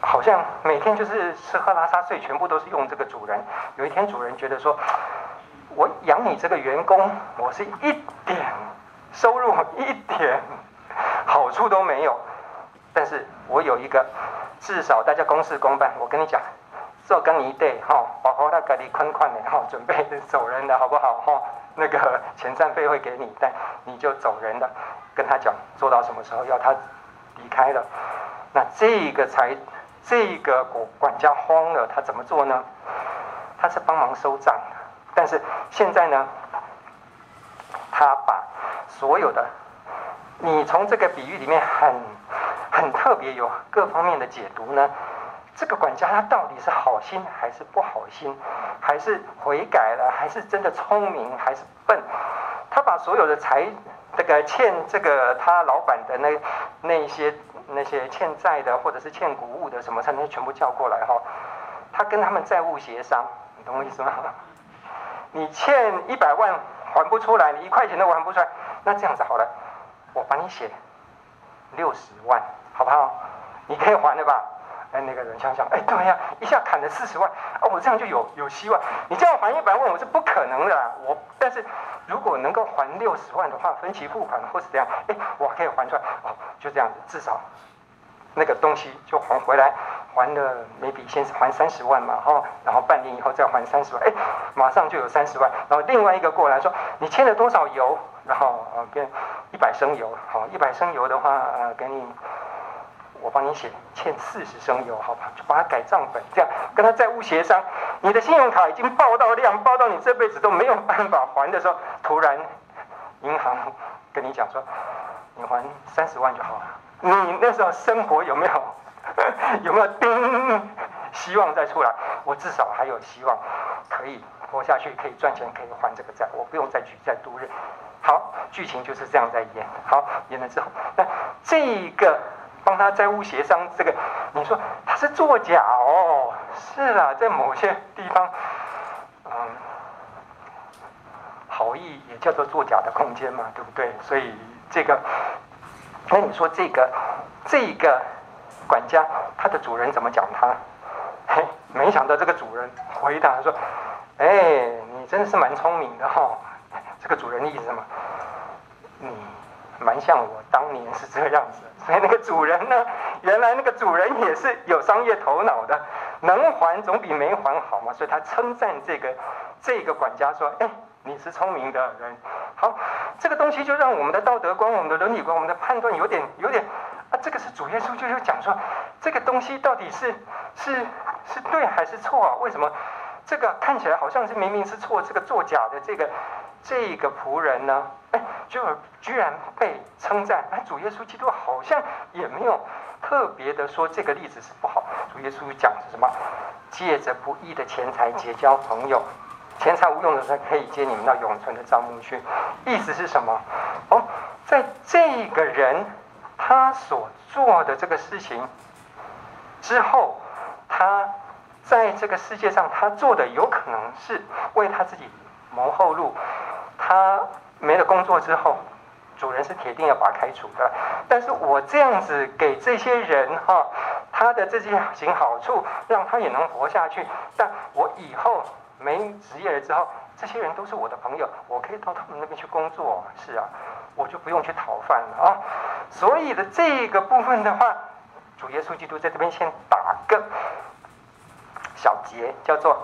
好像每天就是吃喝拉撒睡，全部都是用这个主人。有一天，主人觉得说：“我养你这个员工，我是一点收入、一点好处都没有。但是我有一个，至少大家公事公办。我跟你讲，做跟你一对哈，好好的给你宽宽的哈，准备走人的好不好哈？那个遣散费会给你，但你就走人的。”跟他讲做到什么时候要他离开了，那这个才这个管管家慌了，他怎么做呢？他是帮忙收账，但是现在呢，他把所有的你从这个比喻里面很很特别有各方面的解读呢。这个管家他到底是好心还是不好心，还是悔改了，还是真的聪明，还是笨？他把所有的财。这个欠这个他老板的那那些那些欠债的或者是欠谷物的什么，他那全部叫过来哈。他跟他们债务协商，你懂我意思吗？你欠一百万还不出来，你一块钱都还不出来，那这样子好了，我帮你写六十万，好不好？你可以还的吧？哎，那个人想想，哎，对呀，一下砍了四十万，哦，我这样就有有希望。你这样还一百万，我是不可能的啦。我但是如果能够还六十万的话，分期付款或是怎样，哎，我可以还出来。哦，就这样子，至少那个东西就还回来，还了每笔先是还三十万嘛，哈，然后半年以后再还三十万，哎，马上就有三十万。然后另外一个过来说，你欠了多少油？然后呃，变一百升油，好，一百升油的话，呃，给你。我帮你写欠四十升油，好吧，就把它改账本，这样跟他债务协商。你的信用卡已经爆到量，爆到你这辈子都没有办法还的时候，突然银行跟你讲说，你还三十万就好了。你那时候生活有没有有没有丁希望再出来？我至少还有希望可以活下去，可以赚钱，可以还这个债，我不用再举债度日。好，剧情就是这样在演。好，演了之后，那这个。帮他债务协商，这个你说他是作假哦？是啊，在某些地方，嗯，好意也叫做作假的空间嘛，对不对？所以这个，那你说这个这个管家他的主人怎么讲他？嘿，没想到这个主人回答说：“哎，你真的是蛮聪明的哈、哦。”这个主人的意思是什么？你蛮像我当年是这样子。所以那个主人呢，原来那个主人也是有商业头脑的，能还总比没还好嘛。所以他称赞这个这个管家说：“哎，你是聪明的人。好，这个东西就让我们的道德观、我们的伦理观、我们的判断有点有点啊，这个是主耶稣就有讲说，这个东西到底是是是对还是错啊？为什么这个看起来好像是明明是错，这个作假的这个这个仆人呢？哎，就居然被称赞。哎，主耶稣基督好像也没有特别的说这个例子是不好。主耶稣讲是什么？借着不义的钱财结交朋友，钱财无用的时候可以接你们到永存的帐幕去。意思是什么？哦，在这个人他所做的这个事情之后，他在这个世界上他做的有可能是为他自己谋后路。他没了工作之后，主人是铁定要把他开除的。但是我这样子给这些人哈。他的这些行好处，让他也能活下去。但我以后没职业了之后，这些人都是我的朋友，我可以到他们那边去工作。是啊，我就不用去讨饭了啊。所以的这个部分的话，主耶稣基督在这边先打个小结，叫做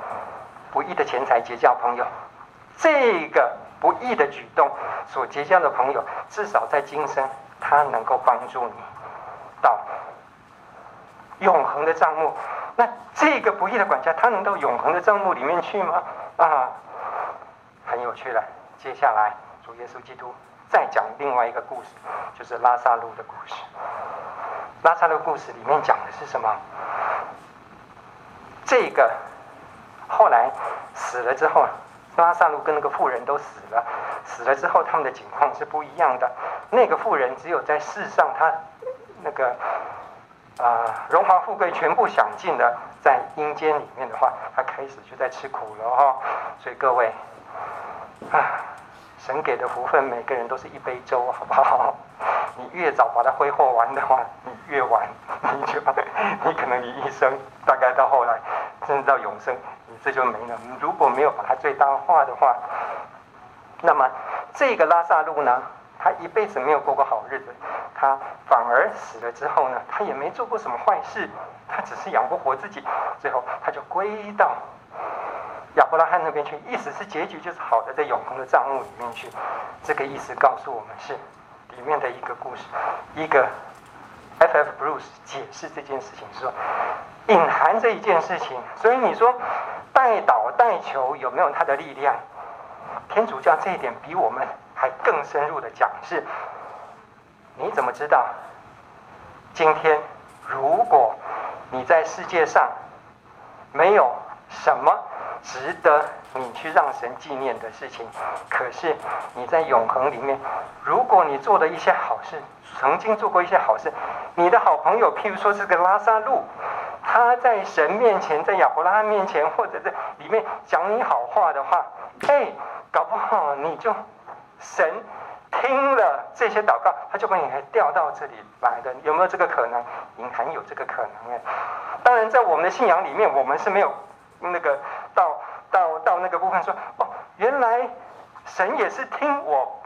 不义的钱财结交朋友。这个不义的举动所结交的朋友，至少在今生他能够帮助你到。永恒的帐目，那这个不义的管家，他能到永恒的帐目里面去吗？啊，很有趣了。接下来，主耶稣基督再讲另外一个故事，就是拉撒路的故事。拉撒路故事里面讲的是什么？这个后来死了之后，拉萨路跟那个富人都死了。死了之后，他们的情况是不一样的。那个富人只有在世上，他那个。啊，荣华富贵全部享尽了，在阴间里面的话，他开始就在吃苦了哈、哦。所以各位，啊，神给的福分，每个人都是一杯粥，好不好？你越早把它挥霍完的话，你越晚，你就你可能你一生大概到后来，甚至到永生，你这就没了。你如果没有把它最大化的话，那么这个拉萨路呢，他一辈子没有过过好日子。他反而死了之后呢，他也没做过什么坏事，他只是养不活自己，最后他就归到亚伯拉罕那边去，意思是结局就是好的，在永恒的帐目里面去。这个意思告诉我们是里面的一个故事，一个 F.F. Bruce 解释这件事情是说隐含这一件事情。所以你说代祷代求有没有它的力量？天主教这一点比我们还更深入的讲是。你怎么知道？今天，如果你在世界上没有什么值得你去让神纪念的事情，可是你在永恒里面，如果你做了一些好事，曾经做过一些好事，你的好朋友，譬如说是个拉撒路，他在神面前，在亚伯拉罕面前，或者在里面讲你好话的话，哎，搞不好你就神。听了这些祷告，他就把你还调到这里来的，有没有这个可能？隐含有这个可能哎。当然，在我们的信仰里面，我们是没有那个到到到那个部分说哦，原来神也是听我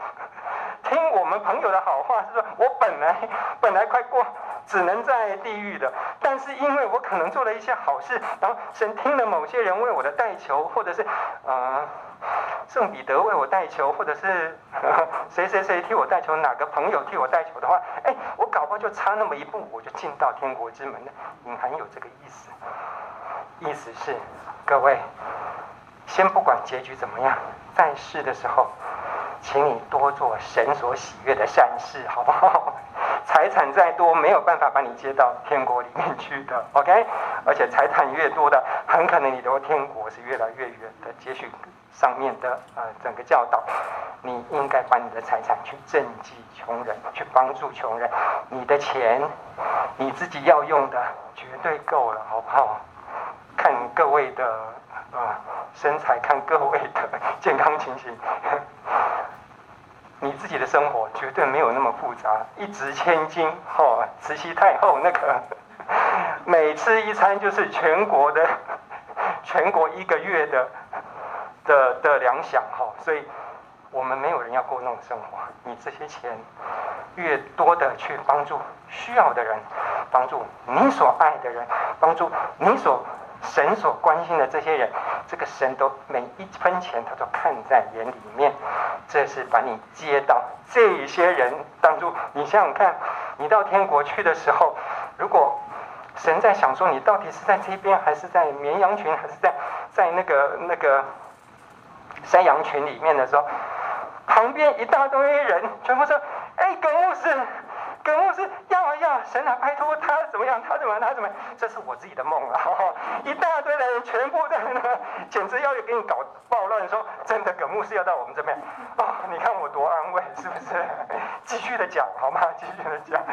听我们朋友的好话，是说我本来 本来快过只能在地狱的，但是因为我可能做了一些好事，然后神听了某些人为我的代求，或者是啊。呃圣彼得为我代求，或者是 谁谁谁替我代求，哪个朋友替我代求的话，哎，我搞不好就差那么一步，我就进到天国之门了。隐含有这个意思，意思是各位，先不管结局怎么样，在世的时候，请你多做神所喜悦的善事，好不好？财产再多，没有办法把你接到天国里面去的，OK？而且财产越多的，很可能你的天国是越来越远的，也许。上面的呃整个教导，你应该把你的财产去赈济穷人，去帮助穷人。你的钱，你自己要用的绝对够了，好不好？看各位的啊、呃、身材，看各位的健康情形，你自己的生活绝对没有那么复杂。一掷千金，哦，慈禧太后那个 每吃一餐就是全国的，全国一个月的。的的粮饷哈，所以我们没有人要过那种生活。你这些钱越多的去帮助需要的人，帮助你所爱的人，帮助你所神所关心的这些人，这个神都每一分钱他都看在眼里面，这是把你接到这些人当中。你想想看，你到天国去的时候，如果神在想说你到底是在这边，还是在绵羊群，还是在在那个那个山羊群里面的时候，旁边一大堆人全部说：“哎，葛牧师。”葛牧师神啊，拜托他怎么样？他怎么样？他怎么样？这是我自己的梦了。一大堆的人全部在那，简直要给你搞暴乱。说真的，葛牧师要到我们这边哦，你看我多安慰，是不是？继续的讲好吗？继续的讲，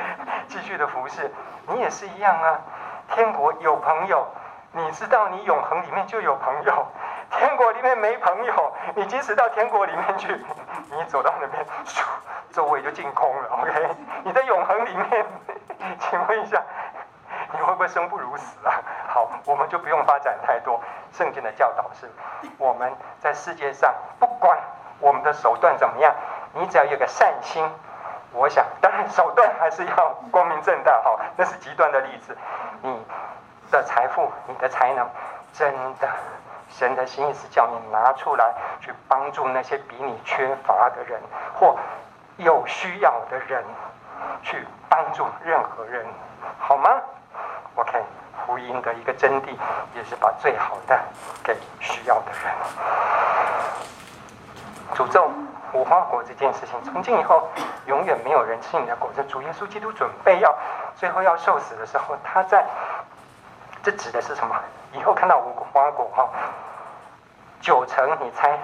继续的服侍。你也是一样啊。天国有朋友，你知道你永恒里面就有朋友。天国里面没朋友，你即使到天国里面去，你走到那边，周围就净空了。OK，你在永恒里面，请问一下，你会不会生不如死啊？好，我们就不用发展太多。圣经的教导是，我们在世界上，不管我们的手段怎么样，你只要有个善心，我想，当然手段还是要光明正大。哈，那是极端的例子。你的财富，你的才能，真的。神的心意是叫你拿出来去帮助那些比你缺乏的人，或有需要的人，去帮助任何人，好吗？OK，福音的一个真谛也是把最好的给需要的人。诅咒无花果这件事情，从今以后永远没有人吃你的果子。主耶稣基督准备要最后要受死的时候，他在这指的是什么？以后看到无花果哈，九成你猜，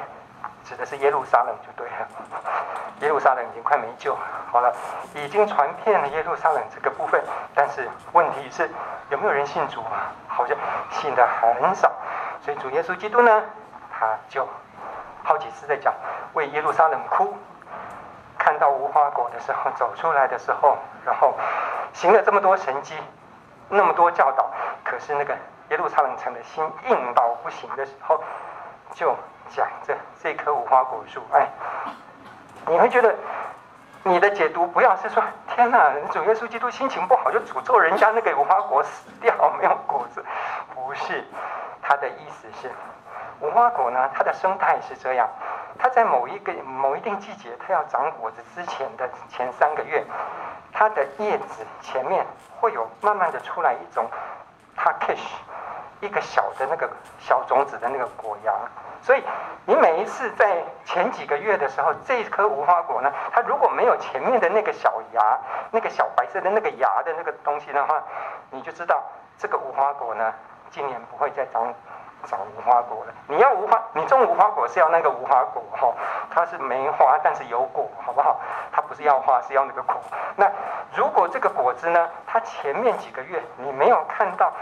指的是耶路撒冷就对了。耶路撒冷已经快没救了，好了，已经传遍了耶路撒冷这个部分，但是问题是有没有人信主啊？好像信的很少，所以主耶稣基督呢，他就好几次在讲为耶路撒冷哭，看到无花果的时候走出来的时候，然后行了这么多神迹，那么多教导，可是那个。耶路撒冷城的心硬到不行的时候，就讲着这棵无花果树。哎，你会觉得你的解读不要是说天哪，主耶稣基督心情不好就诅咒人家那个无花果死掉没有果子，不是，他的意思是无花果呢，它的生态是这样，它在某一个某一定季节，它要长果子之前的前三个月，它的叶子前面会有慢慢的出来一种 takish 一个小的那个小种子的那个果芽，所以你每一次在前几个月的时候，这一颗无花果呢，它如果没有前面的那个小芽，那个小白色的那个芽的那个东西的话，你就知道这个无花果呢，今年不会再长长无花果了。你要无花，你种无花果是要那个无花果哈，它是没花但是有果，好不好？它不是要花，是要那个果。那如果这个果子呢，它前面几个月你没有看到。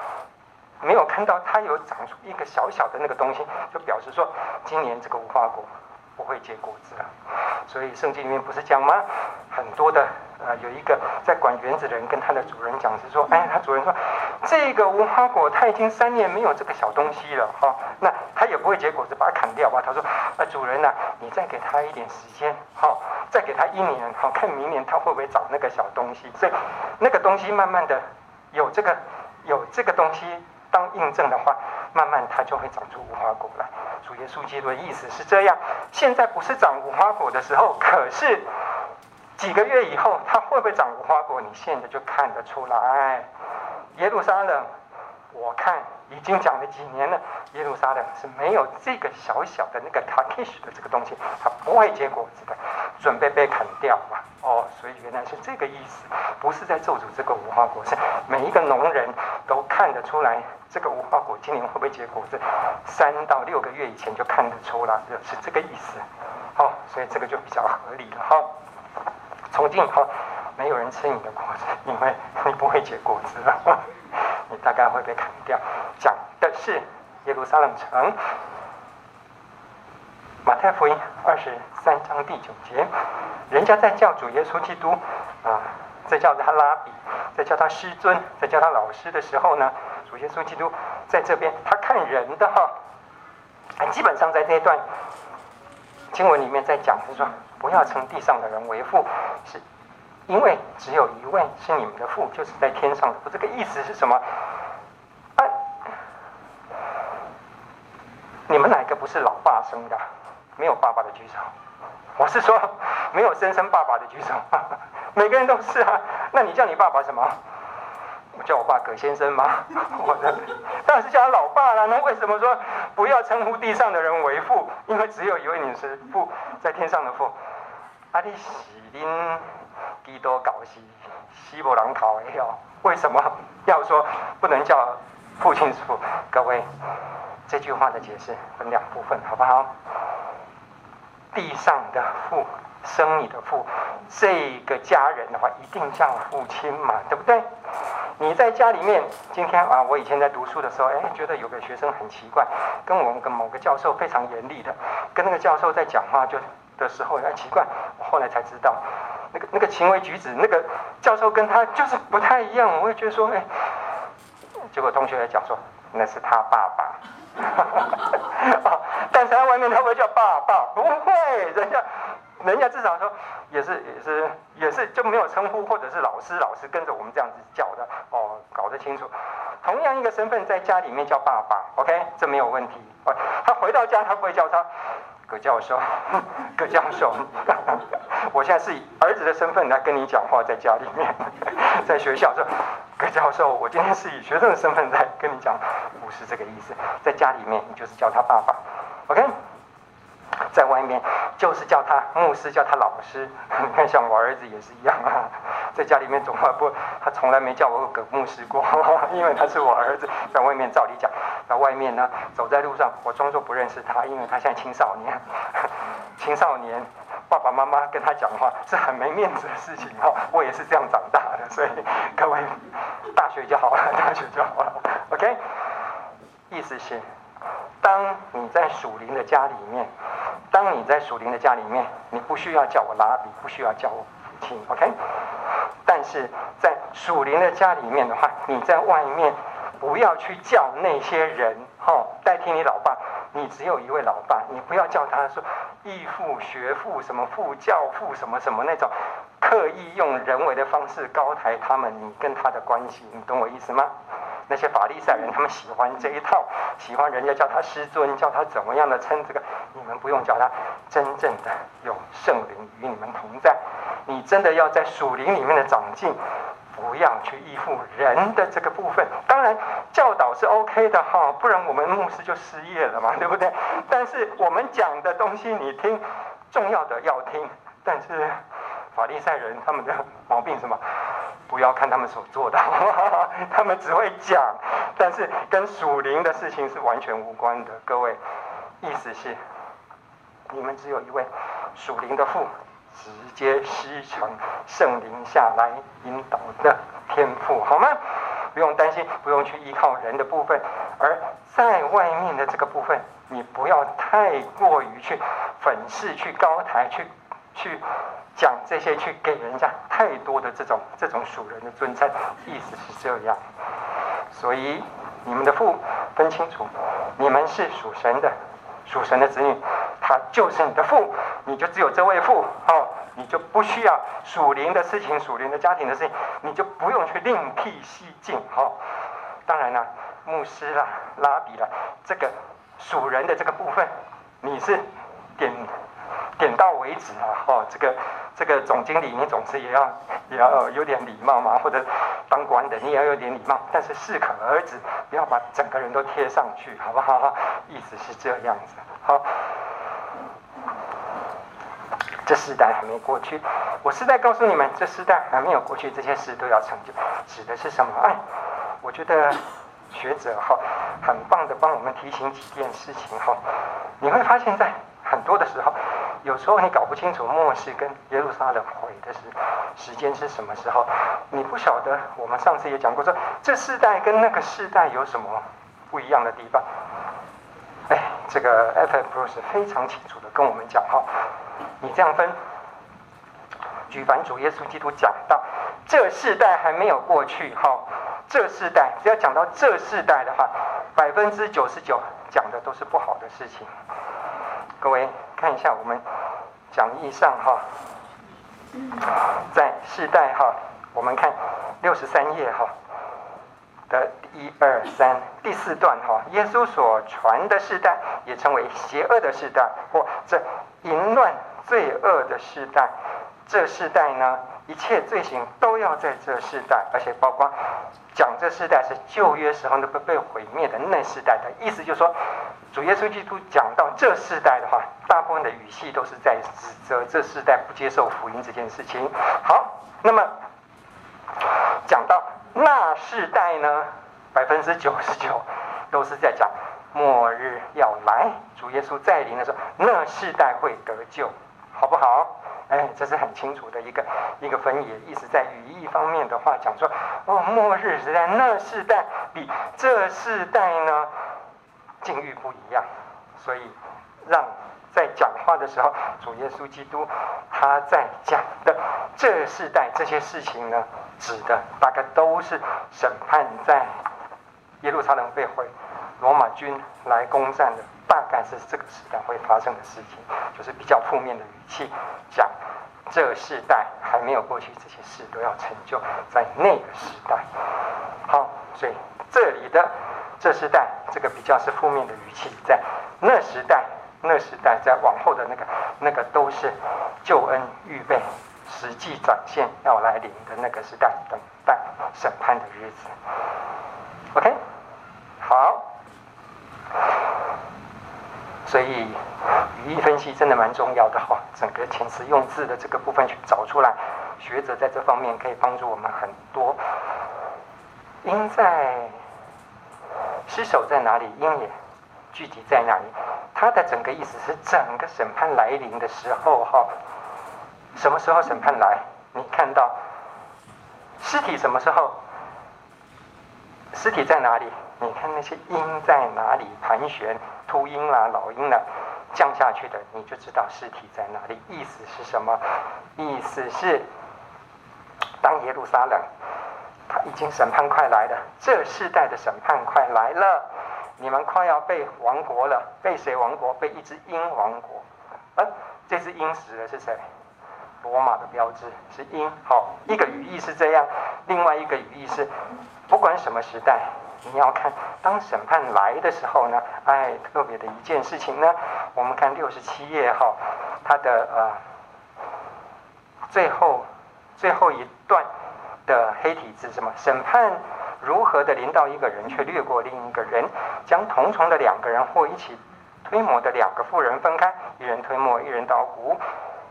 没有看到它有长出一个小小的那个东西，就表示说今年这个无花果不会结果子了。所以圣经里面不是讲吗？很多的呃，有一个在管园子的人跟他的主人讲是说，哎，他主人说这个无花果他已经三年没有这个小东西了哈、哦，那他也不会结果子，把它砍掉吧。他说，啊，主人呐、你再给他一点时间，好、哦，再给他一年，好、哦，看明年他会不会长那个小东西。所以那个东西慢慢的有这个有这个东西。当印证的话，慢慢它就会长出无花果来。主耶稣基督的意思是这样：现在不是长无花果的时候，可是几个月以后，它会不会长无花果？你现在就看得出来。耶路撒冷，我看已经讲了几年了，耶路撒冷是没有这个小小的那个塔基什的这个东西，它不会结果子的，准备被砍掉吧。哦，所以原来是这个意思，不是在咒诅这个无花果，是每一个农人都看得出来。这个无花果今年会不会结果子？三到六个月以前就看得出来，是这个意思。好，所以这个就比较合理了。哈，从今以后没有人吃你的果子，因为你不会结果子了，你大概会被砍掉。讲的是耶路撒冷城。马太福音二十三章第九节，人家在叫主耶稣基督啊，在叫他拉比，在叫他师尊，在叫他老师的时候呢，主耶稣基督在这边，他看人的哈，基本上在这一段经文里面在讲，是说不要称地上的人为父，是因为只有一位是你们的父，就是在天上的父。这个意思是什么？啊，你们哪个不是老爸生的？没有爸爸的举手。我是说，没有生生爸爸的举手。每个人都是啊。那你叫你爸爸什么？我叫我爸葛先生吗？我的当然是叫他老爸了。那为什么说不要称呼地上的人为父？因为只有一位你是父，在天上的父。阿里喜丁基多搞西西伯朗讨哎哟，为什么要说不能叫父亲父？各位，这句话的解释分两部分，好不好？地上的父，生你的父，这个家人的话，一定叫父亲嘛，对不对？你在家里面，今天啊，我以前在读书的时候，哎，觉得有个学生很奇怪，跟我们跟某个教授非常严厉的，跟那个教授在讲话就的时候，哎，奇怪，我后来才知道，那个那个行为举止，那个教授跟他就是不太一样，我会觉得说，哎，结果同学来讲说，那是他爸爸。啊！但是在外面他会叫爸爸，不会，人家，人家至少说也是也是也是就没有称呼，或者是老师老师跟着我们这样子叫的哦，搞得清楚。同样一个身份在家里面叫爸爸，OK，这没有问题。他回到家他不会叫他葛教授，葛教授。我现在是以儿子的身份来跟你讲话，在家里面，在学校说。葛教授，我今天是以学生的身份在跟你讲，不是这个意思。在家里面，你就是叫他爸爸，OK？在外面就是叫他牧师，叫他老师。你看，像我儿子也是一样啊，在家里面总不，他从来没叫我葛牧师过，因为他是我儿子。在外面照理讲，在外面呢，走在路上，我装作不认识他，因为他现在青少年，青少年。爸爸妈妈跟他讲话是很没面子的事情哈，我也是这样长大的，所以各位大学就好了，大学就好了，OK？意思是，当你在属灵的家里面，当你在属灵的家里面，你不需要叫我拉比，不需要叫我父亲，OK？但是在属灵的家里面的话，你在外面不要去叫那些人哈，代替你老爸，你只有一位老爸，你不要叫他说。义父、学父、什么父、教父、什么什么那种，刻意用人为的方式高抬他们，你跟他的关系，你懂我意思吗？那些法利赛人，他们喜欢这一套，喜欢人家叫他师尊，叫他怎么样的称这个，你们不用叫他，真正的有圣灵与你们同在，你真的要在属灵里面的长进。不要去依附人的这个部分，当然教导是 OK 的哈，不然我们牧师就失业了嘛，对不对？但是我们讲的东西你听，重要的要听。但是法利赛人他们的毛病什么？不要看他们所做的，他们只会讲，但是跟属灵的事情是完全无关的。各位，意思是你们只有一位属灵的父。直接吸承圣灵下来引导的天赋，好吗？不用担心，不用去依靠人的部分，而在外面的这个部分，你不要太过于去粉饰、去高抬、去去讲这些，去给人家太多的这种这种属人的尊称。意思是这样，所以你们的父分清楚，你们是属神的，属神的子女。他就是你的父，你就只有这位父，哦，你就不需要属灵的事情、属灵的家庭的事情，你就不用去另辟蹊径，哈。当然了，牧师啦、拉比啦，这个属人的这个部分，你是点点到为止啊，哈。这个这个总经理，你总是也要也要有点礼貌嘛，或者当官的你也要有点礼貌，但是适可而止，不要把整个人都贴上去，好不好？意思是这样子，好。这世代还没过去，我是在告诉你们，这世代还没有过去，这些事都要成就。指的是什么？哎，我觉得学者哈很棒的帮我们提醒几件事情哈。你会发现在很多的时候，有时候你搞不清楚末世跟耶路撒冷毁的时时间是什么时候，你不晓得。我们上次也讲过说，这世代跟那个世代有什么不一样的地方？哎，这个 F. F. Bruce 非常清楚的跟我们讲哈。你这样分，举凡主耶稣基督讲到这世代还没有过去，哈，这世代只要讲到这世代的话，百分之九十九讲的都是不好的事情。各位看一下我们讲义上哈，在世代哈，我们看六十三页哈的一二三，第四段哈，耶稣所传的世代也称为邪恶的世代，或这淫乱罪恶的世代。这世代呢，一切罪行都要在这世代，而且包括讲这世代是旧约时候那个被毁灭的那世代的意思，就是说，主耶稣基督讲到这世代的话，大部分的语气都是在指责这世代不接受福音这件事情。好，那么讲到那世代呢，百分之九十九都是在讲末日要来，主耶稣再临的时候，那世代会得救，好不好？哎，这是很清楚的一个一个分野，意思在语义方面的话讲说，哦，末日时代那世代比这世代呢境遇不一样，所以让在讲话的时候，主耶稣基督他在讲的这世代这些事情呢，指的大概都是审判在耶路撒冷被毁，罗马军来攻占的。大概是这个时代会发生的事情，就是比较负面的语气讲，这个世代还没有过去，这些事都要成就在那个时代。好，所以这里的这世代，这个比较是负面的语气，在那时代，那时代在往后的那个那个都是救恩预备、实际展现要来临的那个时代，等待审判的日子。OK，好。所以语义分析真的蛮重要的哈，整个遣词用字的这个部分去找出来，学者在这方面可以帮助我们很多。因在尸首在哪里？因也具体在哪里？它的整个意思是整个审判来临的时候哈，什么时候审判来？你看到尸体什么时候？尸体在哪里？你看那些鹰在哪里盘旋？秃鹰啦、老鹰啦，降下去的，你就知道尸体在哪里。意思是什么？意思是，当耶路撒冷，他已经审判快来了，这世代的审判快来了，你们快要被亡国了，被谁亡国？被一只鹰亡国。啊，这只鹰死的是谁？罗马的标志是鹰。好，一个语义是这样，另外一个语义是，不管什么时代。你要看，当审判来的时候呢，哎，特别的一件事情呢，我们看六十七页哈，它的呃最后最后一段的黑体字什么？审判如何的临到一个人，却掠过另一个人，将同床的两个人或一起推磨的两个妇人分开，一人推磨，一人捣鼓。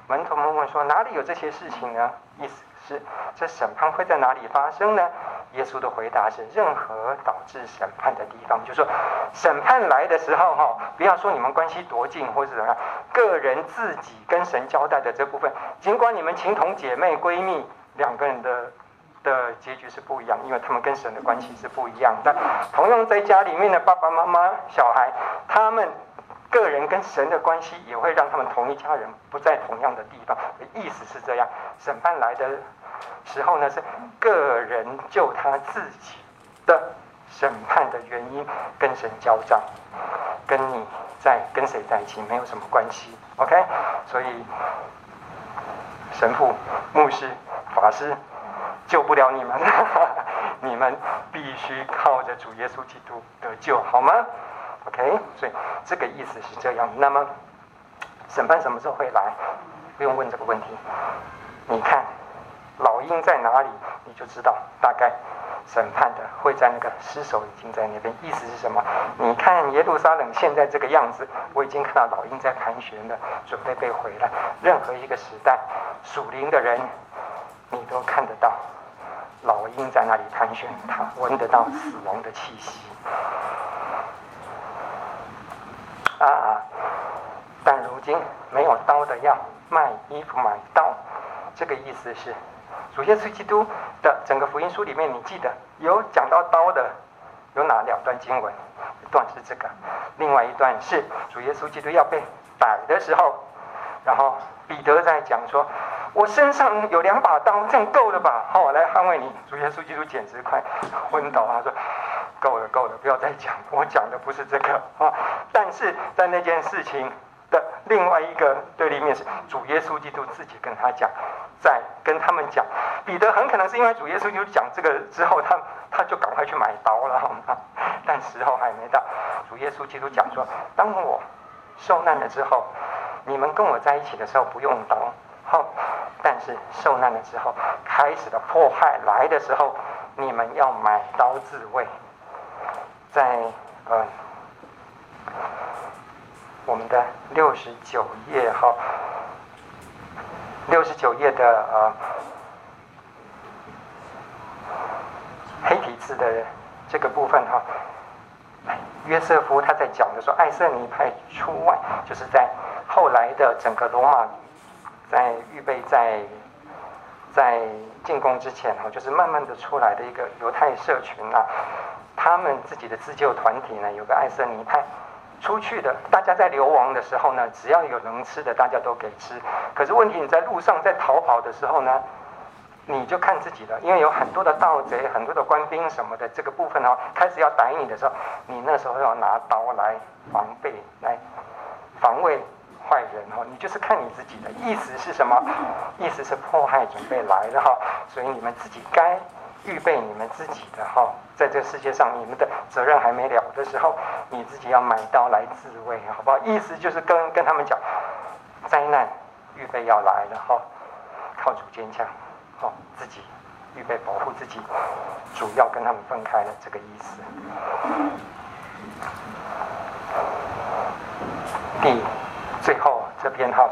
门徒们问说：哪里有这些事情呢？意思是这审判会在哪里发生呢？耶稣的回答是：任何导致审判的地方，就是说，审判来的时候，哈，不要说你们关系多近或是怎么样，个人自己跟神交代的这部分，尽管你们情同姐妹、闺蜜，两个人的的结局是不一样，因为他们跟神的关系是不一样的。同样在家里面的爸爸妈妈、小孩，他们个人跟神的关系也会让他们同一家人不在同样的地方。意思是这样，审判来的。时候呢，是个人就他自己的审判的原因跟神交账，跟你在跟谁在一起没有什么关系，OK？所以神父、牧师、法师救不了你们，你们必须靠着主耶稣基督得救，好吗？OK？所以这个意思是这样。那么审判什么时候会来？不用问这个问题，你看。老鹰在哪里，你就知道大概审判的会在那个尸首已经在那边。意思是什么？你看耶路撒冷现在这个样子，我已经看到老鹰在盘旋了，准备被毁了。任何一个时代属灵的人，你都看得到老鹰在那里盘旋，他闻得到死亡的气息。啊！但如今没有刀的药卖衣服买刀，这个意思是。主耶稣基督的整个福音书里面，你记得有讲到刀的，有哪两段经文？一段是这个，另外一段是主耶稣基督要被逮的时候，然后彼得在讲说：“我身上有两把刀，这样够了吧？好，我来捍卫你。”主耶稣基督简直快昏倒，他说：“够了，够了，不要再讲，我讲的不是这个啊！”但是在那件事情。另外一个对立面是主耶稣基督自己跟他讲，在跟他们讲，彼得很可能是因为主耶稣基督讲这个之后，他他就赶快去买刀了，好吗？但时候还没到。主耶稣基督讲说，当我受难了之后，你们跟我在一起的时候不用刀，好，但是受难了之后，开始的迫害来的时候，你们要买刀自卫。在呃。我们的六十九页哈，六十九页的呃黑体字的这个部分哈，约瑟夫他在讲的说，爱色尼派出外，就是在后来的整个罗马在预备在在进攻之前哈，就是慢慢的出来的一个犹太社群啊，他们自己的自救团体呢，有个爱色尼派。出去的，大家在流亡的时候呢，只要有能吃的，大家都给吃。可是问题，你在路上在逃跑的时候呢，你就看自己的，因为有很多的盗贼、很多的官兵什么的，这个部分哦，开始要逮你的时候，你那时候要拿刀来防备、来防卫坏人哦。你就是看你自己的意思是什么？意思是迫害准备来了哈，所以你们自己该预备你们自己的哈。在这世界上，你们的责任还没了的时候，你自己要买刀来自卫，好不好？意思就是跟跟他们讲，灾难预备要来了哈，靠主坚强，好，自己预备保护自己，主要跟他们分开了，这个意思。第最后这边哈，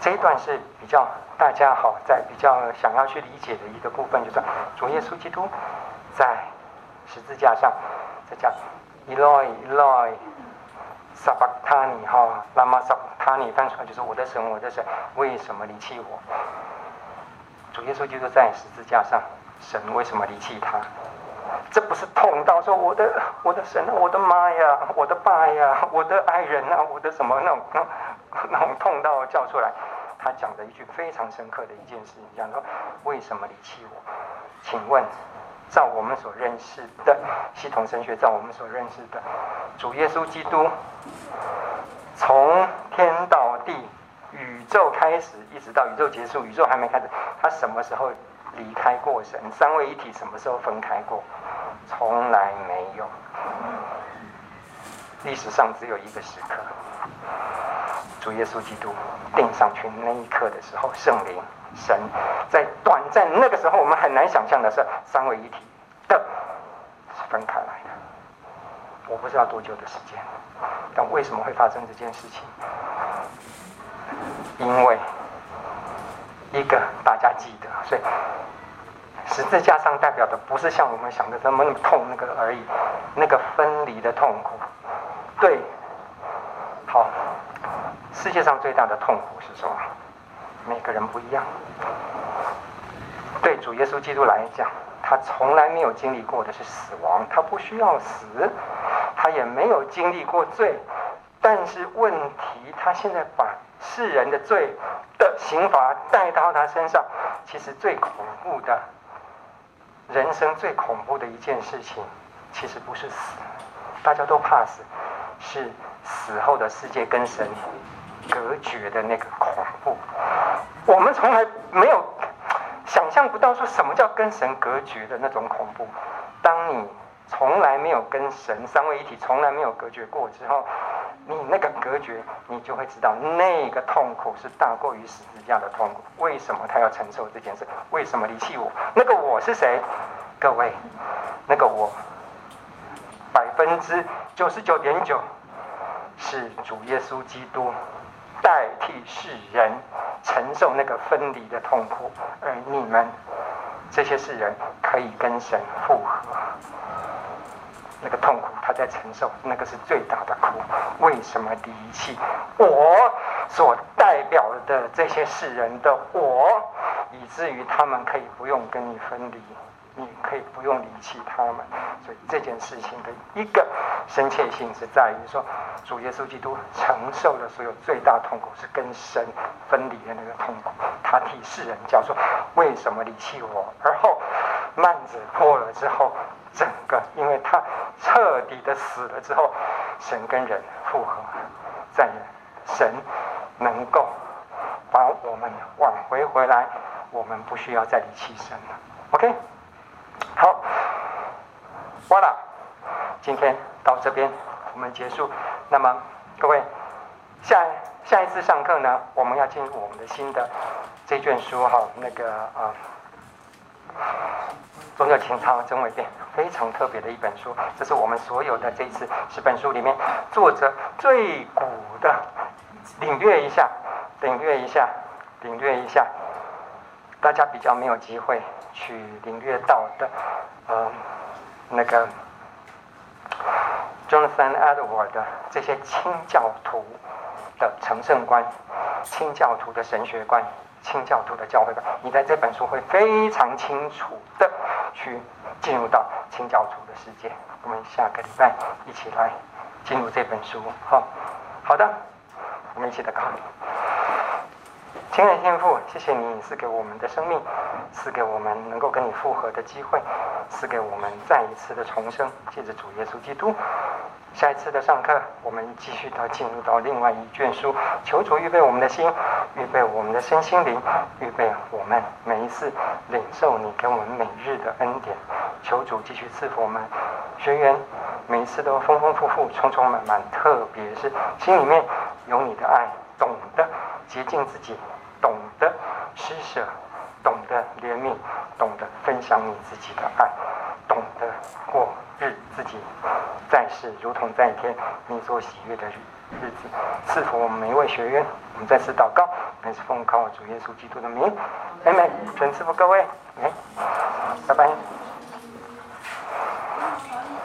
这一段是比较大家好在比较想要去理解的一个部分，就是主耶稣基督在。十字架上，在讲，Eloi Eloi Sabatani 哈，lama Sabatani，翻出来就是我的神，我的神，为什么离弃我？主耶稣基督在十字架上，神为什么离弃他？这不是痛到说我的我的神啊，我的妈呀，我的爸呀，我的爱人啊，我的什么那种那种痛到叫出来？他讲的一句非常深刻的一件事情，讲说为什么离弃我？请问？照我们所认识的系统神学，照我们所认识的主耶稣基督，从天到地，宇宙开始一直到宇宙结束，宇宙还没开始，他什么时候离开过神？三位一体什么时候分开过？从来没有。历史上只有一个时刻，主耶稣基督钉上去那一刻的时候，圣灵。神在短暂那个时候，我们很难想象的是三位一体的是分开来的。我不知道多久的时间，但为什么会发生这件事情？因为一个大家记得，所以十字架上代表的不是像我们想的这么那么痛那个而已，那个分离的痛苦。对，好，世界上最大的痛苦是什么？每个人不一样。对主耶稣基督来讲，他从来没有经历过的是死亡，他不需要死，他也没有经历过罪。但是问题，他现在把世人的罪的刑罚带到他身上，其实最恐怖的，人生最恐怖的一件事情，其实不是死，大家都怕死，是死后的世界跟神隔绝的那个恐怖。我们从来没有想象不到说什么叫跟神隔绝的那种恐怖。当你从来没有跟神三位一体从来没有隔绝过之后，你那个隔绝，你就会知道那个痛苦是大过于十字架的痛苦。为什么他要承受这件事？为什么离弃我？那个我是谁？各位，那个我百分之九十九点九是主耶稣基督代替世人。承受那个分离的痛苦，而你们这些世人可以跟神复合。那个痛苦他在承受，那个是最大的苦。为什么离弃我所代表的这些世人的我，以至于他们可以不用跟你分离？你可以不用离弃他们，所以这件事情的一个深切性是在于说，主耶稣基督承受的所有最大痛苦是跟神分离的那个痛苦，他替世人叫做为什么离弃我？而后幔子破了之后，整个因为他彻底的死了之后，神跟人复合，在神能够把我们挽回回来，我们不需要再离弃神了。OK，好，完了，今天到这边我们结束。那么各位，下下一次上课呢，我们要进入我们的新的这卷书哈，那个啊。宗教情操真伪辨，非常特别的一本书。这是我们所有的这次十本书里面，作者最古的，领略一下，领略一下，领略一下，大家比较没有机会去领略到的，呃，那个 Jonathan Edward 的这些清教徒的成圣观，清教徒的神学观。清教徒的教会吧，你在这本书会非常清楚的去进入到清教徒的世界。我们下个礼拜一起来进入这本书，好，好的，我们一起来看。亲爱的天父，谢谢你赐给我们的生命，赐给我们能够跟你复合的机会，赐给我们再一次的重生，借着主耶稣基督。下一次的上课，我们继续到进入到另外一卷书，求主预备我们的心，预备我们的身心灵，预备我们每一次领受你给我们每日的恩典。求主继续赐福我们学员，每一次都丰丰富富、充充满满，特别是心里面有你的爱，懂得洁净自己，懂得施舍，懂得怜悯，懂得分享你自己的爱，懂得过日自己。在世如同在天，你所喜悦的日日子，赐福我们每一位学员。我们再次祷告，乃是奉靠主耶稣基督的名，阿门。全赐福各位，拜拜。